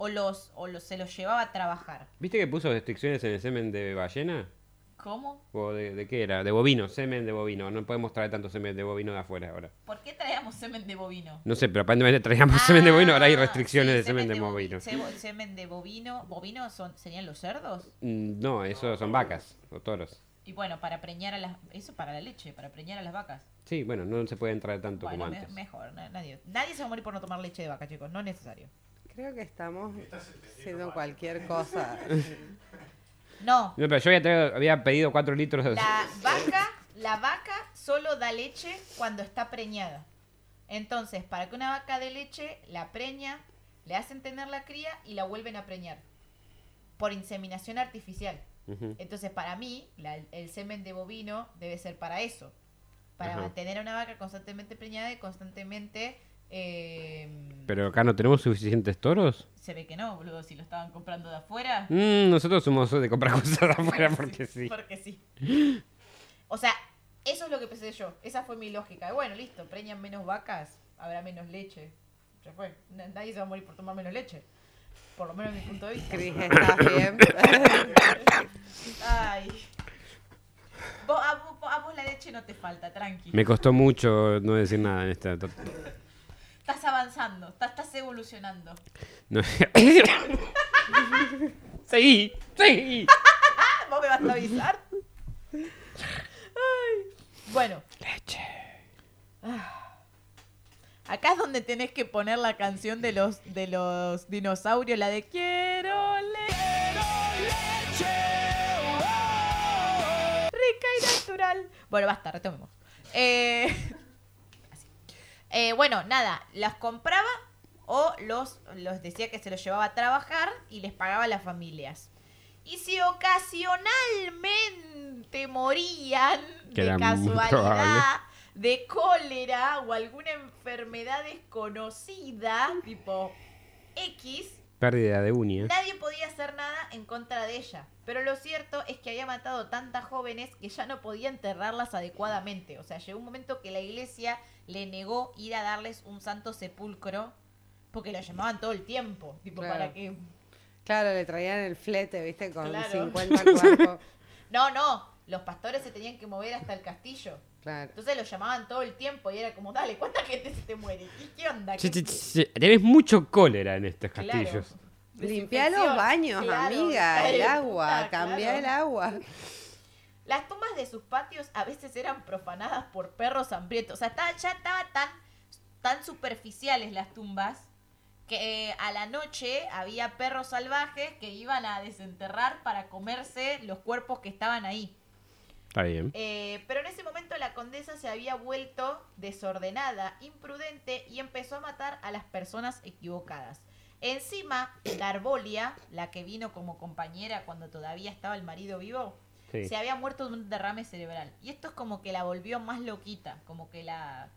o los, o los se los llevaba a trabajar? ¿Viste que puso restricciones en el semen de ballena? ¿Cómo? ¿O de, de qué era? De bovino, semen de bovino. No podemos traer tanto semen de bovino de afuera ahora. ¿Por qué traíamos semen de bovino? No sé, pero aparentemente traíamos semen de bovino, ahora hay Ah, restricciones sí, de semen de bovi- bovino. Semen de bovino. ¿Bovino son, serían los cerdos? Mm, No, eso son vacas o toros. Y bueno, para preñar a las... Eso para la leche, para preñar a las vacas. Sí, bueno, no se pueden traer tanto Bueno, como me- antes. mejor. na- Nadie, nadie se va a morir por no tomar leche de vaca, chicos. No es necesario. Creo que estamos haciendo cualquier cosa. No, No, pero yo había, traído- había pedido 4 litros de... La vaca, la vaca solo da leche cuando está preñada. Entonces, para que una vaca dé leche, la preña, le hacen tener la cría y la vuelven a preñar. Por inseminación artificial. Ujú. Entonces, para mí, la- el semen de bovino debe ser para eso. Para Ajá. mantener a una vaca constantemente preñada y constantemente Eh, Pero acá no tenemos suficientes toros. Se ve que no, boludo, si lo estaban comprando de afuera. Mm, nosotros somos de comprar cosas de afuera porque sí. Porque sí. O sea, eso es lo que pensé yo. Esa fue mi lógica. Bueno, listo, preñan menos vacas, habrá menos leche. Ya fue. Nadie se va a morir por tomar menos leche. Por lo menos desde mi punto de vista. Cris, ¿estás bien? Ay. Vos- a, vos, a vos la leche no te falta, tranqui. Me costó mucho no decir nada en esta. Estás avanzando, estás, estás evolucionando. No. sí, sí. Ah, ¿Vos me vas a avisar? Ay. Bueno. Leche. Acá es donde tenés que poner la canción de los de los dinosaurios, la de Quiero leche. Rica y natural. Bueno, basta, retomemos. Eh. Eh, bueno, nada, las compraba o los, los decía que se los llevaba a trabajar y les pagaba a las familias. Y si ocasionalmente morían Que de casualidad de cólera o alguna enfermedad desconocida, tipo X, Pérdida de uñas. nadie podía hacer nada en contra de ella. Pero lo cierto es que había matado tantas jóvenes que ya no podía enterrarlas adecuadamente. O sea, llegó un momento que la iglesia le negó ir a darles un santo sepulcro porque lo llamaban todo el tiempo. Tipo, Claro. para que. Claro, le traían el flete, ¿viste? Con Claro. 50 cuerpos. No, no. Los pastores se tenían que mover hasta el castillo. Claro. Entonces lo llamaban todo el tiempo y era como, dale, ¿cuánta gente se te muere? ¿Qué, qué onda? ¿Qué- Tenés mucho cólera en estos Claro. castillos. Limpiá los Desinfección, baños, claro. amiga, el agua, cambia claro. el agua. Las tumbas de sus patios a veces eran profanadas por perros hambrientos. O sea, estaba, ya estaba tan, tan superficiales las tumbas que eh, a la noche había perros salvajes que iban a desenterrar para comerse los cuerpos que estaban ahí. Está bien. Eh, pero en ese momento la condesa se había vuelto desordenada, imprudente y empezó a matar a las personas equivocadas. Encima, Garbolia, la que vino como compañera cuando todavía estaba el marido vivo, Sí. se había muerto de un derrame cerebral. Y esto es como que la volvió más loquita, como que la,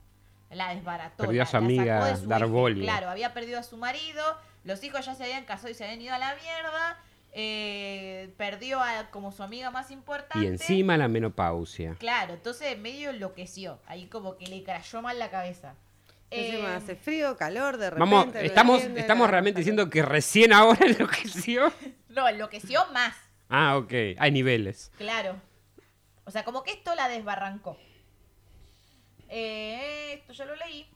la desbarató. Perdió a la- su la sacó amiga de su. Claro, había perdido a su marido, los hijos ya se habían casado y se habían ido a la mierda, eh, perdió a como su amiga más importante. Y encima la menopausia. Claro, entonces medio enloqueció. Ahí como que le crayó mal la cabeza. Encima Eh, hace frío, calor, de repente. Vamos, estamos, estamos realmente diciendo que recién ahora enloqueció. No, enloqueció más, Ah, ok. Hay niveles. claro. O sea, como que esto la desbarrancó. Eh, esto ya lo leí.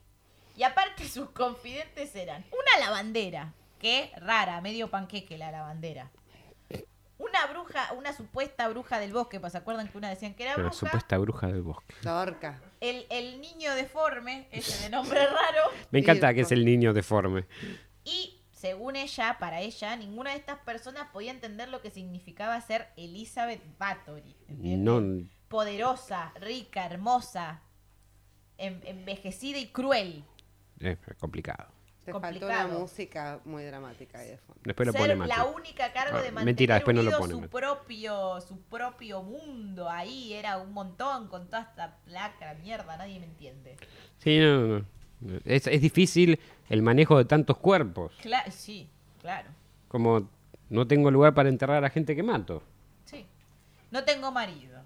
Y aparte sus confidentes eran una lavandera, que rara, medio panqueque la lavandera. Una bruja, una supuesta bruja del bosque, pues se acuerdan que una decían que era La bruja. supuesta bruja del bosque. Dorca. El, el niño deforme, ese de nombre raro. Me encanta que es el niño deforme. Y según ella, para ella, ninguna de estas personas podía entender lo que significaba ser Elizabeth Bathory. No, Poderosa, rica, hermosa, en- envejecida y cruel. es complicado. Te faltó Complicado. una música muy dramática ahí de fondo. Después lo ser pone la única a cargo Ah, de mantener mentira, después no lo pone, su propio su propio mundo ahí era un montón con toda esta placa mierda nadie me entiende Sí, no, no, no. Es, es difícil el manejo de tantos cuerpos. Cla- sí claro Como no tengo lugar para enterrar a gente que mato. sí no tengo marido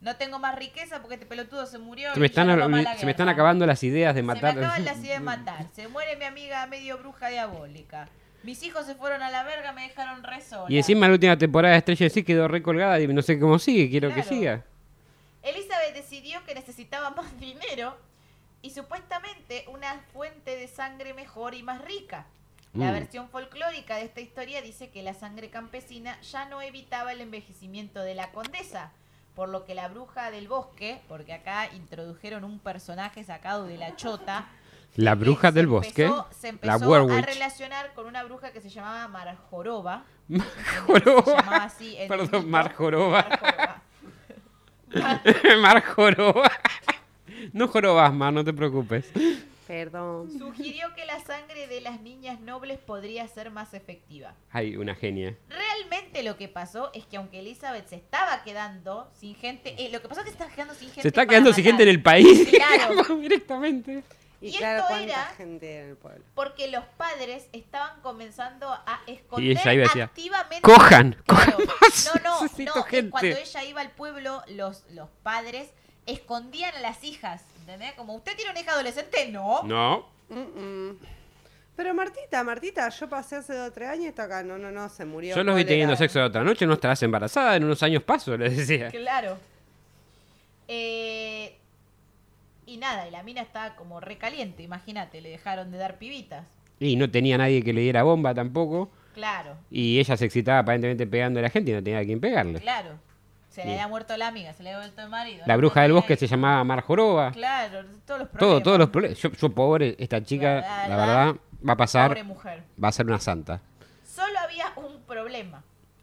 no tengo más riqueza porque este pelotudo se murió Se me están, la se me acabando las ideas de Se me matar. acaban las ideas de matar. Se muere mi amiga medio bruja diabólica. Mis hijos se fueron a la verga, me dejaron re sola. Y encima la última temporada de Estrella sí quedó recolgada y no sé cómo sigue, quiero que Claro. siga. Elizabeth decidió que necesitaba más dinero y supuestamente una fuente de sangre mejor y más rica. La Mm. versión folclórica de esta historia dice que la sangre campesina ya no evitaba el envejecimiento de la condesa, por lo que la bruja del bosque, porque acá introdujeron un personaje sacado de la chota, La eh, bruja se del empezó- bosque, se la empezó a werewitch. relacionar con una bruja que se llamaba Marjoroba. Marjoroba. Se llamaba así Perdón, mito. Marjoroba. Marjoroba. No jorobas más, no te preocupes. Perdón. Sugirió que la sangre de las niñas nobles podría ser más efectiva. Ay, una genia. Realmente lo que pasó es que aunque Elizabeth se estaba quedando sin gente, eh, lo que pasó es que se estaba quedando sin gente. Se está quedando sin gente en el país. Claro. Directamente. Y, Y claro, esto era gente en el pueblo. porque los padres estaban comenzando a esconder Y iba activamente. ¡Cojan! Claro. ¡Cojan más! No, no, Necesito no. gente. Cuando ella iba al pueblo, los, los padres escondían a las hijas. ¿Entendés? Como usted tiene una hija adolescente, no. No. Mm, mm. Pero Martita, Martita, yo pasé hace dos o tres años y está acá. No, no, no, se murió. Yo los vi teniendo sexo de otra noche, no estarás embarazada, en unos años paso, les decía. Claro. Eh, y nada, y la mina estaba como recaliente, imagínate, le dejaron de dar pibitas. Y no tenía nadie que le diera bomba tampoco. Claro, Y ella se excitaba aparentemente pegando a la gente y no tenía a quien pegarle. claro. Se le había muerto la amiga, se le había vuelto el marido. La bruja del bosque se llamaba Marjoroba. Claro, todos los problemas. Todo, todos los problemas. Yo, yo, pobre, esta chica, La la verdad, verdad, va a pasar, Pobre mujer. va a ser una santa. Solo había un problema.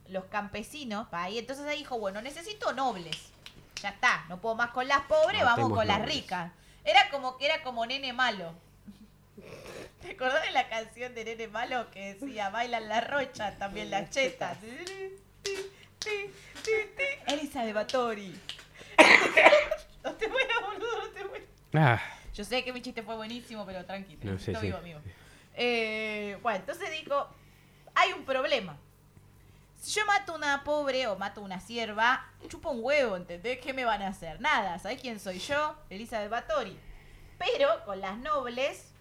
Los campesinos, y entonces ahí dijo, bueno, necesito nobles. Ya está, no puedo más con las pobres, vamos con las ricas. Era como que era como nene malo. ¿Te acordás de la canción de Nene Malo que decía bailan las rochas, también las chetas? Elisa de Batori. No te mueras, boludo, no te mueras. Ah, Yo sé que mi chiste fue buenísimo, pero tranquilo. No, sí, vivo, amigo. Eh, bueno, entonces dijo, hay un problema. Si yo mato una pobre o mato una sierva, chupo un huevo, ¿entendés? ¿Qué me van a hacer? Nada, ¿sabés quién soy yo? Elizabeth Bathory. Pero con las nobles,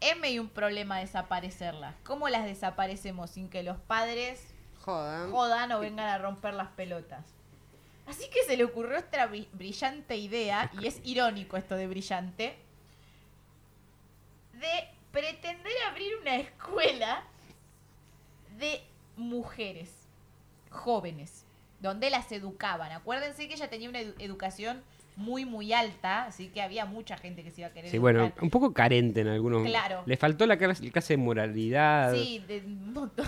es medio un problema desaparecerlas. ¿Cómo las desaparecemos sin que los padres Jodan. jodan o vengan a romper las pelotas. Así que se le ocurrió esta bri- brillante idea, y es irónico esto de brillante, de pretender abrir una escuela de mujeres jóvenes, donde las educaban. Acuérdense que ella tenía una edu- educación muy, muy alta, así que había mucha gente que se iba a querer sí, bueno, educar. un poco carente en algunos. Claro. Le faltó la clase, clase de moralidad. Sí, de un montón.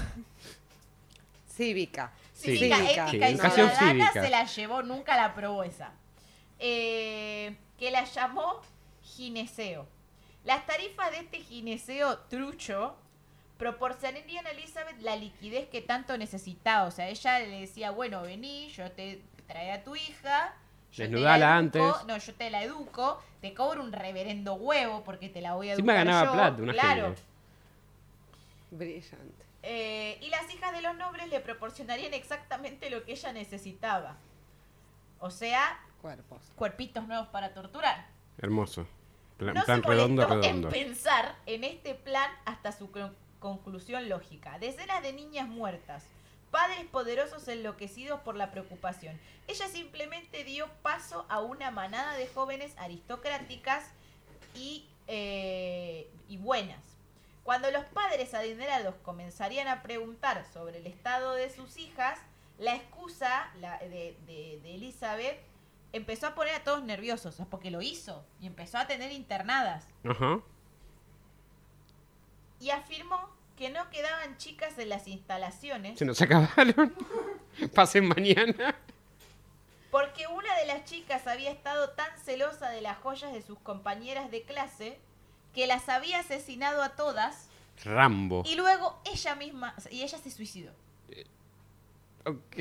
Cívica. Sí. Cívica, ética Sí, y educación ciudadana cívica. se la llevó, nunca la aprobó esa. Eh, que la llamó gineceo. Las tarifas de este gineceo trucho proporcionarían a Elizabeth la liquidez que tanto necesitaba. O sea, ella le decía, bueno, vení, yo te trae a tu hija. yo te Desnudala la antes. educo, No, yo te la educo, te cobro un reverendo huevo porque te la voy a educar Encima ganaba yo. plata, una claro. genia. Brillante. Eh, y las hijas de los nobles le proporcionarían exactamente lo que ella necesitaba. O sea, Cuerpos. cuerpitos nuevos para torturar. Hermoso. Pla- No plan se redondo, redondo. en pensar en este plan hasta su con- conclusión lógica. Decenas de niñas muertas, padres poderosos enloquecidos por la preocupación. Ella simplemente dio paso a una manada de jóvenes aristocráticas y, eh, y buenas. Cuando los padres adinerados comenzarían a preguntar sobre el estado de sus hijas, la excusa la- de, de- de Elizabeth empezó a poner a todos nerviosos, porque lo hizo y empezó a tener internadas. Ajá. Y afirmó que no quedaban chicas en las instalaciones Se nos acabaron. Pasen mañana. porque una de las chicas había estado tan celosa de las joyas de sus compañeras de clase que las había asesinado a todas Rambo. y luego ella misma, y ella se suicidó. Ok.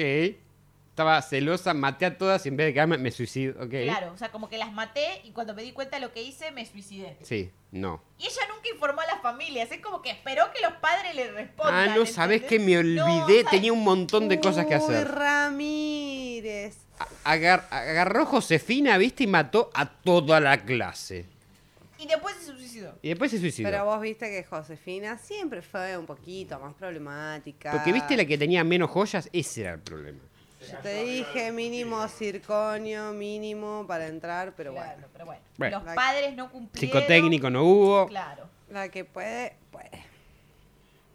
Estaba celosa, maté a todas y en vez de quedarme me suicido. Ok. Claro, o sea, como que las maté y cuando me di cuenta de lo que hice, me suicidé. Sí, no. Y ella nunca informó a las familias, es como que esperó que los padres le respondan. Ah, no, ¿sabés ¿entendés? que me olvidé? Tenía un montón de cosas que Uy, hacer. Ramírez. Agar- agarró Josefina, viste, y mató a toda la clase. Y después se suicidó. Y después se suicidó. Pero vos viste que Josefina siempre fue un poquito más problemática. Porque viste la que tenía menos joyas, ese era el problema. Yo te dije mínimo circonio, mínimo para entrar, pero Claro, bueno. pero bueno. Bueno. Los padres no cumplieron. Psicotécnico no hubo. Claro. La que puede, puede.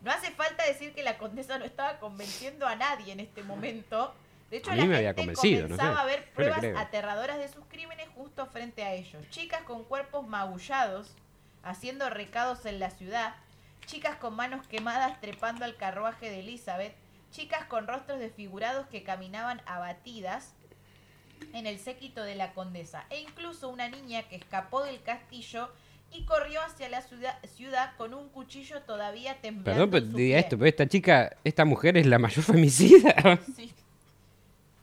No hace falta decir que la condesa no estaba convenciendo a nadie en este momento. De hecho, A la mí me había convencido, no comenzaba sé. a ver pruebas aterradoras de sus crímenes justo frente a ellos. Chicas con cuerpos magullados, haciendo recados en la ciudad. Chicas con manos quemadas trepando al carruaje de Elizabeth. Chicas con rostros desfigurados que caminaban abatidas en el séquito de la condesa. E incluso una niña que escapó del castillo y corrió hacia la ciudad, ciudad con un cuchillo todavía temblando. Perdón, pero diga esto, pero esta chica, esta mujer es la mayor femicida. Sí.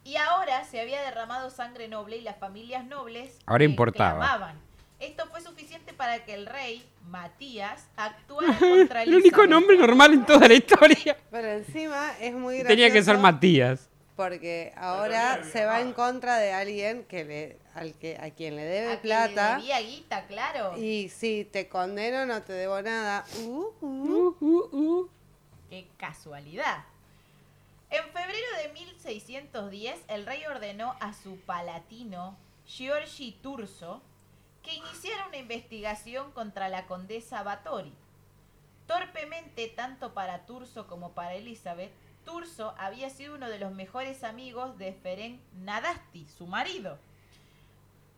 Y ahora se había derramado sangre noble y las familias nobles Ahora importaba. clamaban. Esto fue suficiente para que el rey, Matías, actuara contra El único Elizabeth. nombre normal en toda la historia. Pero encima es muy gracioso. Tenía que ser Matías. Porque ahora se va en contra de alguien que le, al que, a quien le debe A quien plata. le debía guita, claro. Y si te condeno, no te debo nada. Uh, uh. Uh, uh, uh. Qué casualidad. En febrero de 1610, el rey ordenó a su palatino, Giorgi Turso, que iniciara una investigación contra la condesa Batori. Torpemente, tanto para Turso como para Elizabeth, Turso había sido uno de los mejores amigos de Ferenc Nadasti, su marido.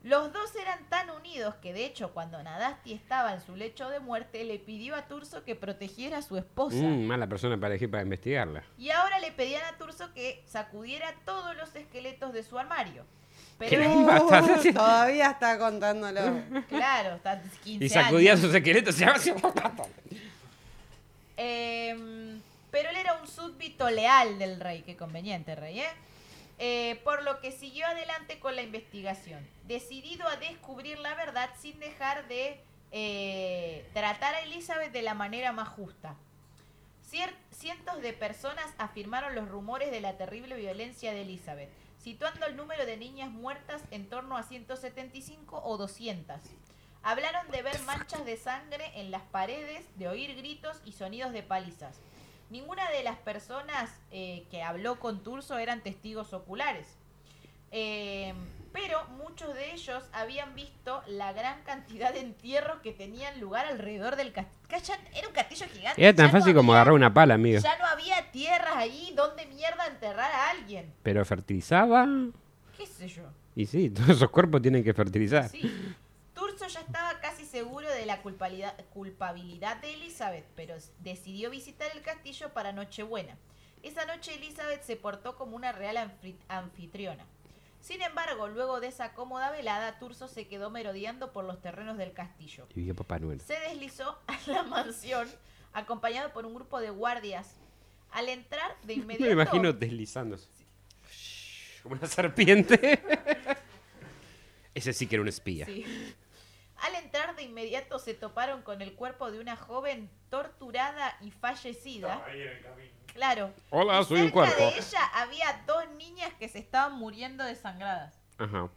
Los dos eran tan unidos que de hecho cuando Nadasti estaba en su lecho de muerte le pidió a Turso que protegiera a su esposa. Mm, mala persona para elegir para investigarla. Y ahora le pedían a Turso que sacudiera todos los esqueletos de su armario. Pero, iba a estar- Uh, todavía está contándolo. claro, está 15 Y sacudía años. sus esqueletos y hacía- Em, pero él era un súbdito leal del rey, qué conveniente rey, ¿eh? Eh, por lo que siguió adelante con la investigación, decidido a descubrir la verdad sin dejar de eh, tratar a Elizabeth de la manera más justa. Cientos de personas afirmaron los rumores de la terrible violencia de Elizabeth, situando el número de niñas muertas en torno a 175 o 200. Hablaron de ver manchas de sangre en las paredes, de oír gritos y sonidos de palizas. Ninguna de las personas eh, que habló con Turso eran testigos oculares. Eh, pero muchos de ellos habían visto la gran cantidad de entierros que tenían lugar alrededor del castillo. Era un castillo gigante. Era tan ya no fácil como había- agarrar una pala, amigo. Ya no había tierras ahí donde mierda enterrar a alguien. Pero fertilizaba. ¿Qué sé yo? Y sí, todos esos cuerpos tienen que fertilizar. Sí. Turso ya estaba casi seguro de la culpabilidad, de Elizabeth, pero decidió visitar el castillo para Nochebuena. Esa noche Elizabeth se portó como una real anfi- anfitriona. Sin embargo, luego de esa cómoda velada, Turso se quedó merodeando por los terrenos del castillo. Y vio Papá Noel. Se deslizó a la mansión acompañado por un grupo de guardias. Al entrar de inmediato... Me imagino deslizándose. Como una serpiente. Ese sí que era un espía. Sí. Al entrar de inmediato se toparon con el cuerpo de una joven torturada y fallecida. Estaba ahí en el camino. Claro. Hola, Y soy un cerca cuerpo. de ella había dos niñas que se estaban muriendo desangradas. Ajá.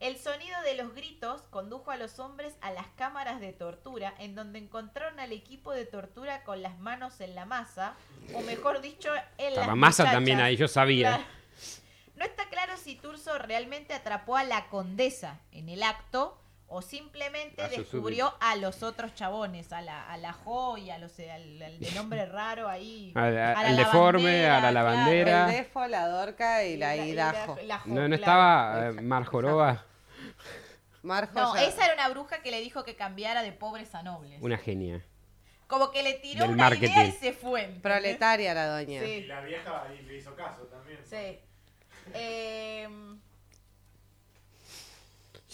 El sonido de los gritos condujo a los hombres a las cámaras de tortura, en donde encontraron al equipo de tortura con las manos en la masa, o mejor dicho, en las masa también ahí, yo sabía. Claro. No está claro si Turso realmente atrapó a la condesa en el acto o simplemente A descubrió a los otros chabones, a la, a la Jo y a los, al, al de nombre raro ahí. Al- a la al deforme, a la lavandera. El defo, la dorca y la y hidajo. la Jo, No, no estaba eh, Marjoroba, Marjo No, ya- esa era una bruja que le dijo que cambiara de pobres a nobles. una genia. Como que le tiró Del una idea marketing. y se fue. ¿entendés? Proletaria la doña. Y Sí, la vieja le hizo caso también. sí. Em,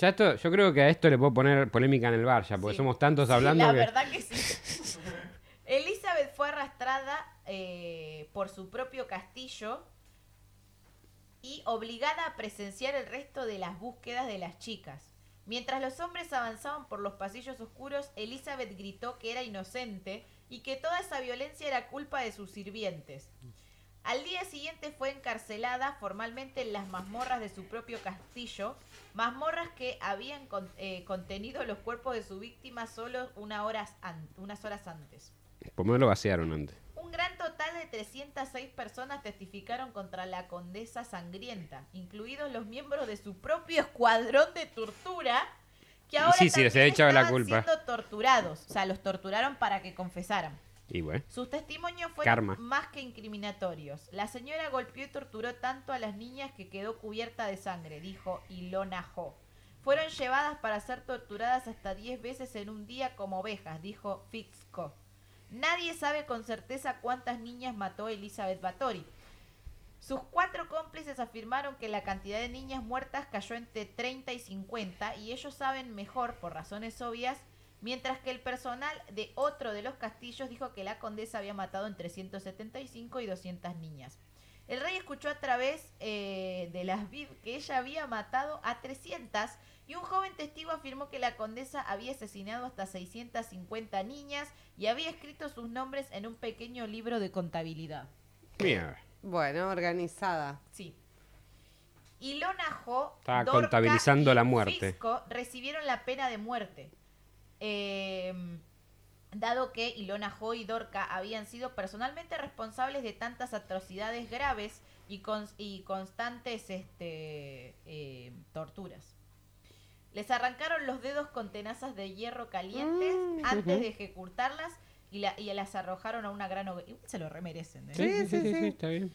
Ya esto, yo creo que a esto le puedo poner polémica en el bar ya, porque Sí. somos tantos sí, hablando la que... verdad que sí. Elizabeth fue arrastrada eh, por su propio castillo y obligada a presenciar el resto de las búsquedas de las chicas. Mientras los hombres avanzaban por los pasillos oscuros, Elizabeth gritó que era inocente y que toda esa violencia era culpa de sus sirvientes. Al día siguiente fue encarcelada formalmente en las mazmorras de su propio castillo, mazmorras que habían con- eh, contenido los cuerpos de su víctima solo una horas an- unas horas antes. Por lo vaciaron antes. Un gran total de 306 personas testificaron contra la condesa sangrienta, incluidos los miembros de su propio escuadrón de tortura, que ahora sí, sí, les también echaba la culpa. siendo torturados. O sea, los torturaron para que confesaran. Y bueno, Sus testimonios fueron Karma. más que incriminatorios. La señora golpeó y torturó tanto a las niñas que quedó cubierta de sangre, dijo Ilona Ho. Fueron llevadas para ser torturadas hasta 10 veces en un día como ovejas, dijo Fitzko. Nadie sabe con certeza cuántas niñas mató Elizabeth Bathory. Sus cuatro cómplices afirmaron que la cantidad de niñas muertas cayó entre 30 y 50 y ellos saben mejor, por razones obvias, mientras que el personal de otro de los castillos dijo que la condesa había matado entre 175 y 200 niñas. El rey escuchó a través eh, de las vid que ella había matado a 300 y un joven testigo afirmó que la condesa había asesinado hasta 650 niñas y había escrito sus nombres en un pequeño libro de contabilidad. Mira. Bueno, organizada. Sí. Ilona Jo, Estaba Dorca contabilizando y la muerte. Fisco recibieron la pena de muerte. Eh, dado que Ilona Jo y Dorca habían sido personalmente responsables de tantas atrocidades graves y, cons- y constantes este, eh, torturas. Les arrancaron los dedos con tenazas de hierro calientes Mm, antes de ejecutarlas y, la- y las arrojaron a una gran hoguera. Se lo remerecen. ¿eh? Sí, sí, sí, sí, sí. está bien.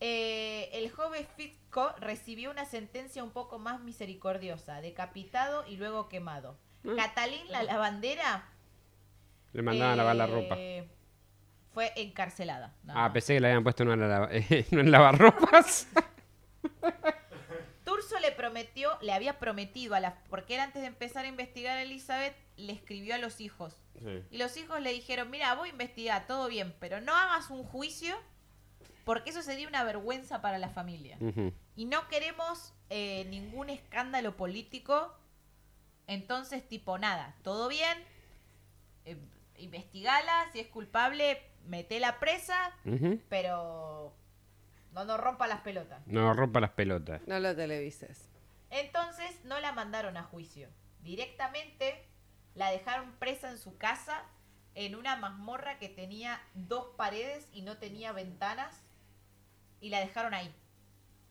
Eh, el joven Fitco recibió una sentencia un poco más misericordiosa, decapitado y luego quemado. Mm. Catalín, la lavandera, Le mandaban a lavar la ropa. eh, fue encarcelada. nada Ah, pensé que le habían puesto en, una lava- en lavarropas. Turso le prometió, le había prometido a la, porque él antes de empezar a investigar a Elizabeth, le escribió a los hijos. Sí. Y los hijos le dijeron, mira, voy a investigar, todo bien, pero no hagas un juicio, porque eso sería una vergüenza para la familia. Y no queremos eh, ningún escándalo político. Entonces, tipo, nada, todo bien, eh, investigala, si es culpable, metela presa, pero no nos rompa las pelotas. No rompa las pelotas. No lo televises. Entonces, no la mandaron a juicio. Directamente la dejaron presa en su casa, en una mazmorra que tenía dos paredes y no tenía ventanas, y la dejaron ahí.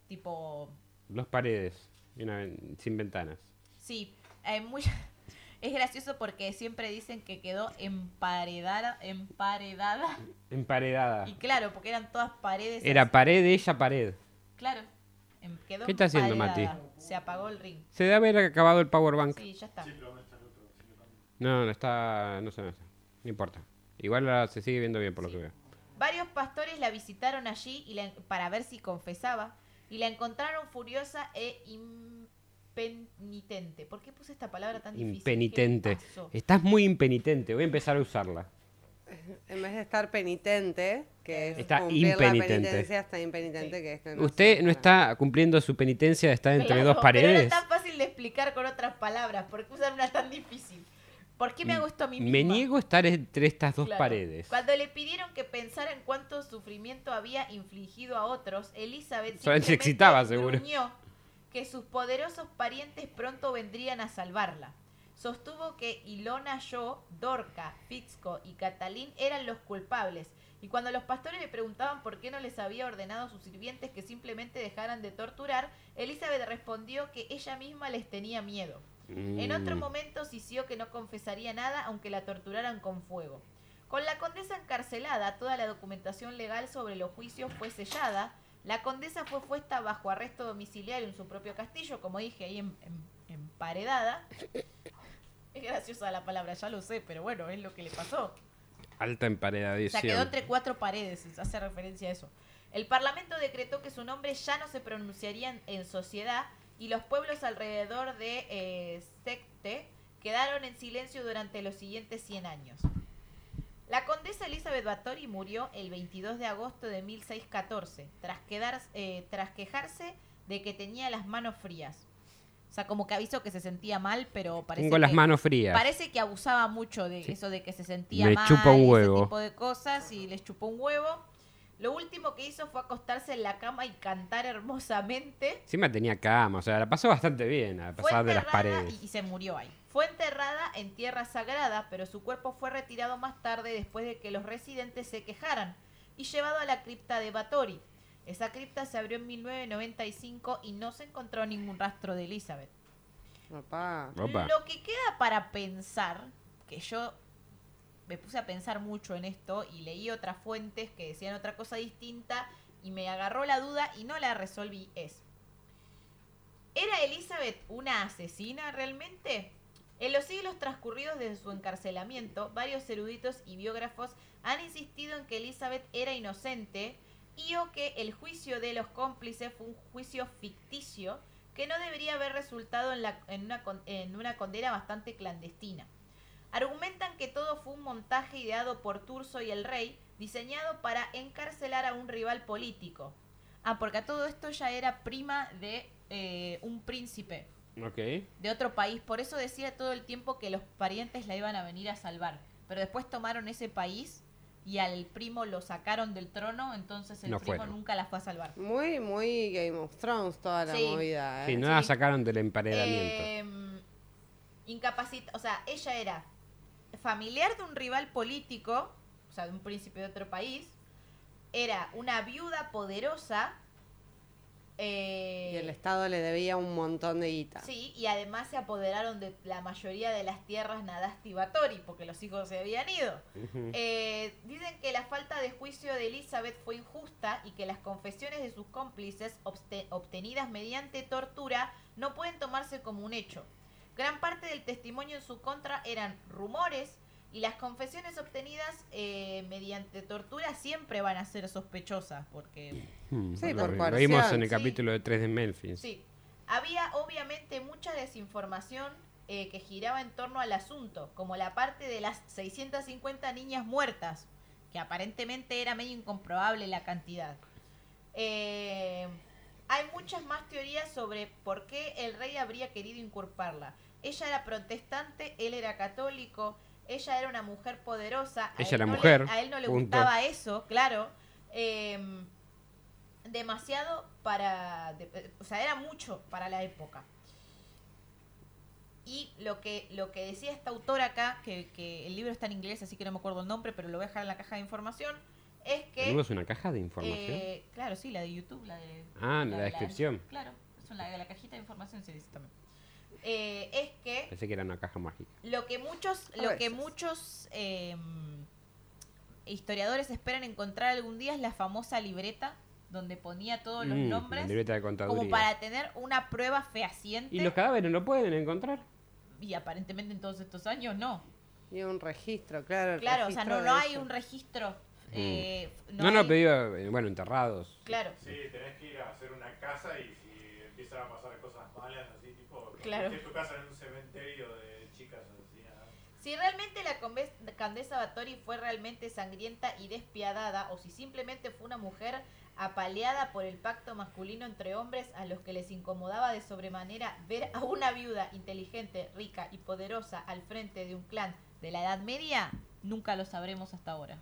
Tipo, Dos paredes y una sin ventanas. Sí, hay muy... es gracioso porque siempre dicen que quedó emparedada, emparedada. Emparedada. Y claro, porque eran todas paredes. Era así. pared, ella pared. Claro. em- quedó ¿Qué está haciendo, emparedada. Se apagó el ring. Se debe haber acabado el power bank. Sí, ya está. No, no está. No sé, no sé. No importa. Igual ahora se sigue viendo bien por lo Sí. que veo. Varios pastores la visitaron allí y la- para ver si confesaba y la encontraron furiosa e impenitente. ¿Por qué puse esta palabra tan difícil? ¿Qué Impenitente. Estás muy impenitente. Voy a empezar a usarla. En vez de estar penitente, que es Está cumplir impenitente. la penitencia, está impenitente, Sí. que es que no Usted no está cumpliendo su penitencia de estar entre Claro, dos Pero paredes. no es tan fácil de explicar con otras palabras. ¿Por qué usar una tan difícil? ¿Por qué me hago esto a mí misma? Me niego a estar entre estas dos Claro. paredes. Cuando le pidieron que pensara en cuánto sufrimiento había infligido a otros, Elizabeth se excitaba, seguro. gruñó que sus poderosos parientes pronto vendrían a salvarla. Sostuvo que Ilona Yo, Dorca, Fixco y Catalín eran los culpables, y cuando los pastores le preguntaban por qué no les había ordenado a sus sirvientes que simplemente dejaran de torturar, Elizabeth respondió que ella misma les tenía miedo. En otro Mm. momento sisió que no confesaría nada aunque la torturaran con fuego. Con la condesa encarcelada, toda la documentación legal sobre los juicios fue sellada. La condesa fue puesta bajo arresto domiciliario en su propio castillo, como dije, ahí en- en- emparedada. Es graciosa la palabra, ya lo sé, pero bueno, es lo que le pasó. Alta O emparedización. sea, quedó entre cuatro paredes, hace referencia a eso. El Parlamento decretó que su nombre ya no se pronunciaría en, en sociedad y los pueblos alrededor de eh, Secte quedaron en silencio durante los siguientes 100 años. La condesa Elizabeth Bathory murió el 22 de agosto de 1614, tras, quedar, eh, tras quejarse de que tenía las manos frías. O sea, como que avisó que se sentía mal, pero parece Tengo las que- manos frías. Parece que abusaba mucho de Sí. eso de que se sentía Me mal chupa un huevo. ese tipo de cosas y les chupó un huevo. Lo último que hizo fue acostarse en la cama y cantar hermosamente. Encima tenía cama, o sea, la pasó bastante bien a Fue pesar de las enterrada paredes. y, se murió ahí. Fue enterrada en tierra sagrada, pero su cuerpo fue retirado más tarde después de que los residentes se quejaran y llevado a la cripta de Batori. Esa cripta se abrió en 1995 y no se encontró ningún rastro de Elizabeth. Papá. Opa. Lo que queda para pensar, que yo me puse a pensar mucho en esto y leí otras fuentes que decían otra cosa distinta y me agarró la duda y no la resolví, es, ¿era Elizabeth una asesina realmente? En los siglos transcurridos desde su encarcelamiento, varios eruditos y biógrafos han insistido en que Elizabeth era inocente y o que el juicio de los cómplices fue un juicio ficticio que no debería haber resultado en, una condena bastante clandestina. Argumentan que todo fue un montaje ideado por Turso y el rey, diseñado para encarcelar a un rival político. Ah, porque a todo esto ya era prima de eh, un príncipe de otro país. Por eso decía todo el tiempo que los parientes la iban a venir a salvar. Pero después tomaron ese país y al primo lo sacaron del trono, entonces el No primo fueron. nunca la fue a salvar. Muy, muy Game of Thrones toda la Sí. movida, ¿eh? Sí, no la sacaron del emparedamiento. Eh, incapacita, o sea, ella era familiar de un rival político, o sea, de un príncipe de otro país, era una viuda poderosa. eh, Y el Estado le debía un montón de guita. Sí, y además se apoderaron de la mayoría de las tierras Nadasti Batori, porque los hijos se habían ido. Eh, dicen que la falta de juicio de Elizabeth fue injusta y que las confesiones de sus cómplices, obtenidas mediante tortura, no pueden tomarse como un hecho. Gran parte del testimonio en su contra eran rumores y las confesiones obtenidas eh, mediante tortura siempre van a ser sospechosas, porque Hmm, Sí, lo, por lo vimos en el sí. capítulo de 3 de Memphis. Sí. Había obviamente mucha desinformación eh, que giraba en torno al asunto, como la parte de las 650 niñas muertas, que aparentemente era medio incomprobable la cantidad. Eh, hay muchas más teorías sobre por qué el rey habría querido inculparla. Ella era protestante, él era católico, ella era una mujer poderosa. Ella era no le- mujer, a él no le punto. gustaba eso, claro. Em, demasiado para, de- o sea, era mucho para la época. Y lo que, lo que decía esta autora acá, que, que el libro está en inglés, así que no me acuerdo el nombre, pero lo voy a dejar en la caja de información, es que... ¿Tenemos una caja de información? eh, claro, sí, la de YouTube, la de... Ah, en la descripción. claro, en la, la cajita de información se dice también. Eh, es que Pensé que era una caja mágica. lo que muchos, A lo que muchos eh, historiadores esperan encontrar algún día es la famosa libreta donde ponía todos los Mm, nombres La libreta de contaduría. como para tener una prueba fehaciente ¿Y los cadáveres no pueden encontrar? y aparentemente en todos estos años no. Y un registro, claro. Claro, o sea, no, no hay eso. un registro. Eh, Mm. No, no, hay- pedido, eh, bueno, enterrados. Claro. Sí, tenés que ir a hacer una casa y si empiezan a pasar cosas malas, así, tipo, Claro. tu casa en un cementerio de chicas asesinadas. Si realmente la conve- Condesa Bathory fue realmente sangrienta y despiadada, o si simplemente fue una mujer apaleada por el pacto masculino entre hombres a los que les incomodaba de sobremanera ver a una viuda inteligente, rica y poderosa al frente de un clan de la Edad Media, nunca lo sabremos hasta ahora.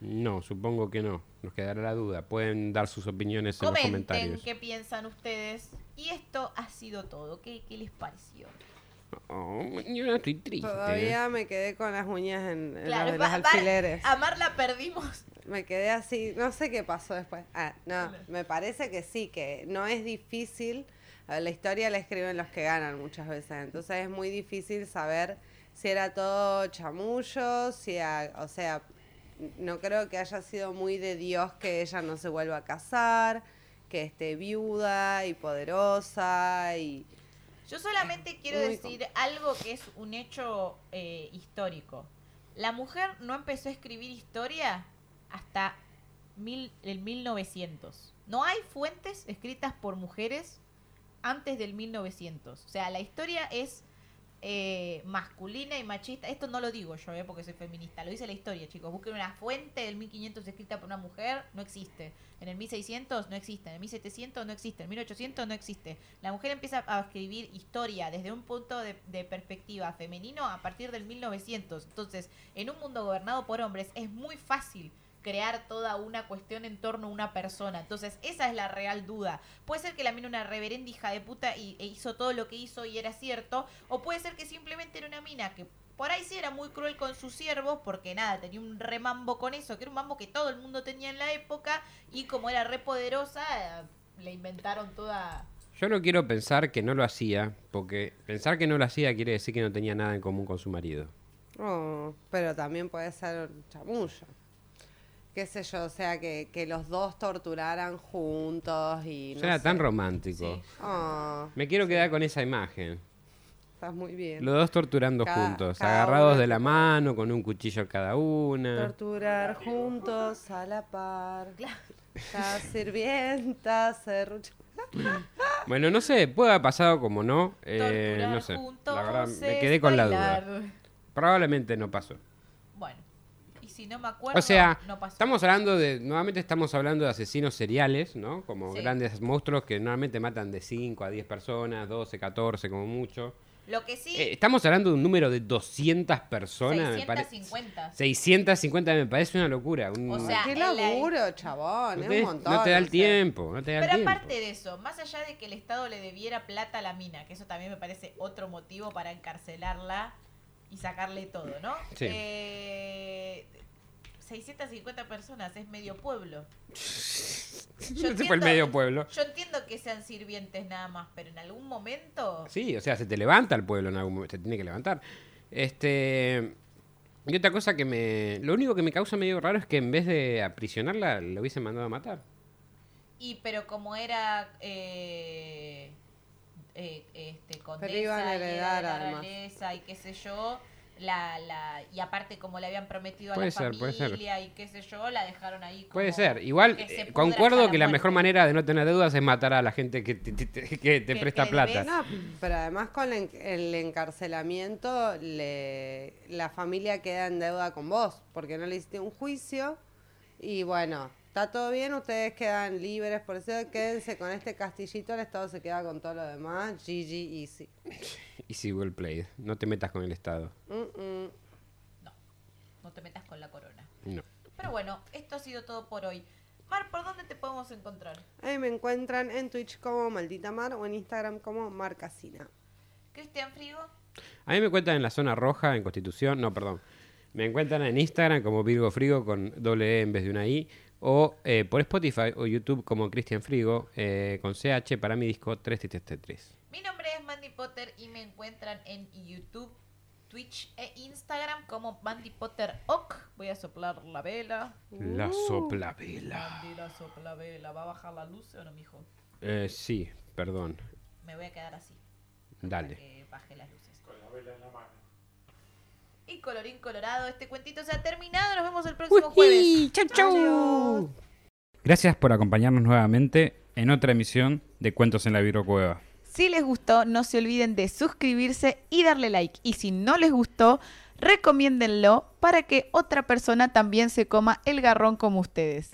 No, supongo que no. Nos quedará la duda. Pueden dar sus opiniones en los Comenten comentarios. qué piensan ustedes. Y esto ha sido todo. ¿Qué, qué les pareció? Oh, yo no estoy triste. Todavía me quedé con las uñas en, en Claro, los de va- alfileres. a Mar la perdimos. Me quedé así, no sé qué pasó después. Ah, no, me parece que sí, que no es difícil. La historia la escriben los que ganan muchas veces, entonces es muy difícil saber si era todo chamullo, si, a- o sea, no creo que haya sido muy de Dios que ella no se vuelva a casar, que esté viuda y poderosa y Yo solamente quiero decir algo que es un hecho eh, histórico. La mujer no empezó a escribir historia hasta mil, el 1900. No hay fuentes escritas por mujeres antes del 1900. O sea, la historia es eh, masculina y machista. Esto no lo digo yo, eh, porque soy feminista. Lo dice la historia, chicos. Busquen una fuente del 1500 escrita por una mujer. No existe. En el 1600 no existe. En el 1700 no existe. En el 1800 no existe. La mujer empieza a escribir historia desde un punto de, de perspectiva femenino a partir del 1900. Entonces, en un mundo gobernado por hombres es muy fácil crear toda una cuestión en torno a una persona. Entonces, esa es la real duda. Puede ser que la mina una reverenda hija de puta y, e hizo todo lo que hizo y era cierto, o puede ser que simplemente era una mina que por ahí sí era muy cruel con sus siervos, porque nada, tenía un remambo con eso, que era un mambo que todo el mundo tenía en la época, y como era re poderosa, le inventaron toda... Yo no quiero pensar que no lo hacía, porque pensar que no lo hacía quiere decir que no tenía nada en común con su marido. Oh, pero también puede ser chamullo. Qué sé yo, o sea, que, que los dos torturaran juntos y... no Suena sé. tan romántico. Sí. Oh, Me quiero quedar con esa imagen. estás muy bien. Los dos torturando Cada- juntos, cada agarrados de la mano, con un cuchillo cada una. Torturar juntos a la par. La sirvienta serrucha. Bueno, no sé, puede haber pasado como no. eh, no sé. juntos La verdad, me quedé con la duda. Probablemente no pasó. Si no me acuerdo, O sea, no pasó. estamos hablando de, nuevamente estamos hablando de asesinos seriales, ¿no? Como Sí. grandes monstruos que normalmente matan de 5 a 10 personas, 12, 14 como mucho. Lo que sí, Eh, estamos hablando de un número de 200 personas, me parece. 650. 650 me parece una locura. un- O sea, Qué en la- laburo, chabón. no, Es te, un montón. no te da el tiempo, no te da el Pero tiempo. aparte de eso, más allá de que el Estado le debiera plata a la mina, que eso también me parece otro motivo para encarcelarla y sacarle todo, ¿no? Sí. Eh, 650 personas, es medio pueblo. Ese fue el medio pueblo. Yo entiendo que sean sirvientes nada más, pero en algún momento... Sí, o sea, se te levanta el pueblo en algún momento, se tiene que levantar. Este. Y otra cosa que me. Lo único que me causa medio raro es que en vez de aprisionarla, lo hubiesen mandado a matar. Y pero como era eh, eh, este, condesa Pero iban a y era heredar, realeza y qué sé yo, la, la, y aparte como le habían prometido a la ser, puede ser. familia y qué sé yo, la dejaron ahí como Puede ser. Igual, que se eh, concuerdo que la mejor manera de no tener deudas es matar a la gente que te, te- te- que te Que- presta que plata. No, pero además con el, el encarcelamiento, le, la familia queda en deuda con vos, porque no le hiciste un juicio. Y bueno, está todo bien, ustedes quedan libres, por eso quédense con este castillito, el Estado se queda con todo lo demás. GG, easy. Easy well played. No te metas con el Estado. Mm, mm. No, no te metas con la corona. No. Pero bueno, esto ha sido todo por hoy. Mar, ¿por dónde te podemos encontrar? Ahí me encuentran en Twitch como Maldita Mar o en Instagram como Marcasina. Cristian Frigo. A mí me encuentran en la zona roja, en Constitución. No, perdón. Me encuentran en Instagram como Virgo Frigo con doble E en vez de una I. O eh, por Spotify o YouTube como Cristian Frigo eh, con CH para mi disco 333. Mi nombre es Mandy Potter y me encuentran en YouTube, Twitch e Instagram como Mandy Potter Oc. Voy a soplar la vela. La sopla vela. Mandy la sopla vela. ¿Va a bajar la luz o no, mijo? Eh, sí, perdón. Me voy a quedar así. Para Dale. que baje las luces. Con la vela en la mano. Y colorín colorado, este cuentito se ha terminado. Nos vemos el próximo jueves. ¡Chau, chau! Gracias por acompañarnos nuevamente en otra emisión de Cuentos en la Virocueva. Si les gustó, no se olviden de suscribirse y darle like. Y si no les gustó, recomiéndenlo para que otra persona también se coma el garrón como ustedes.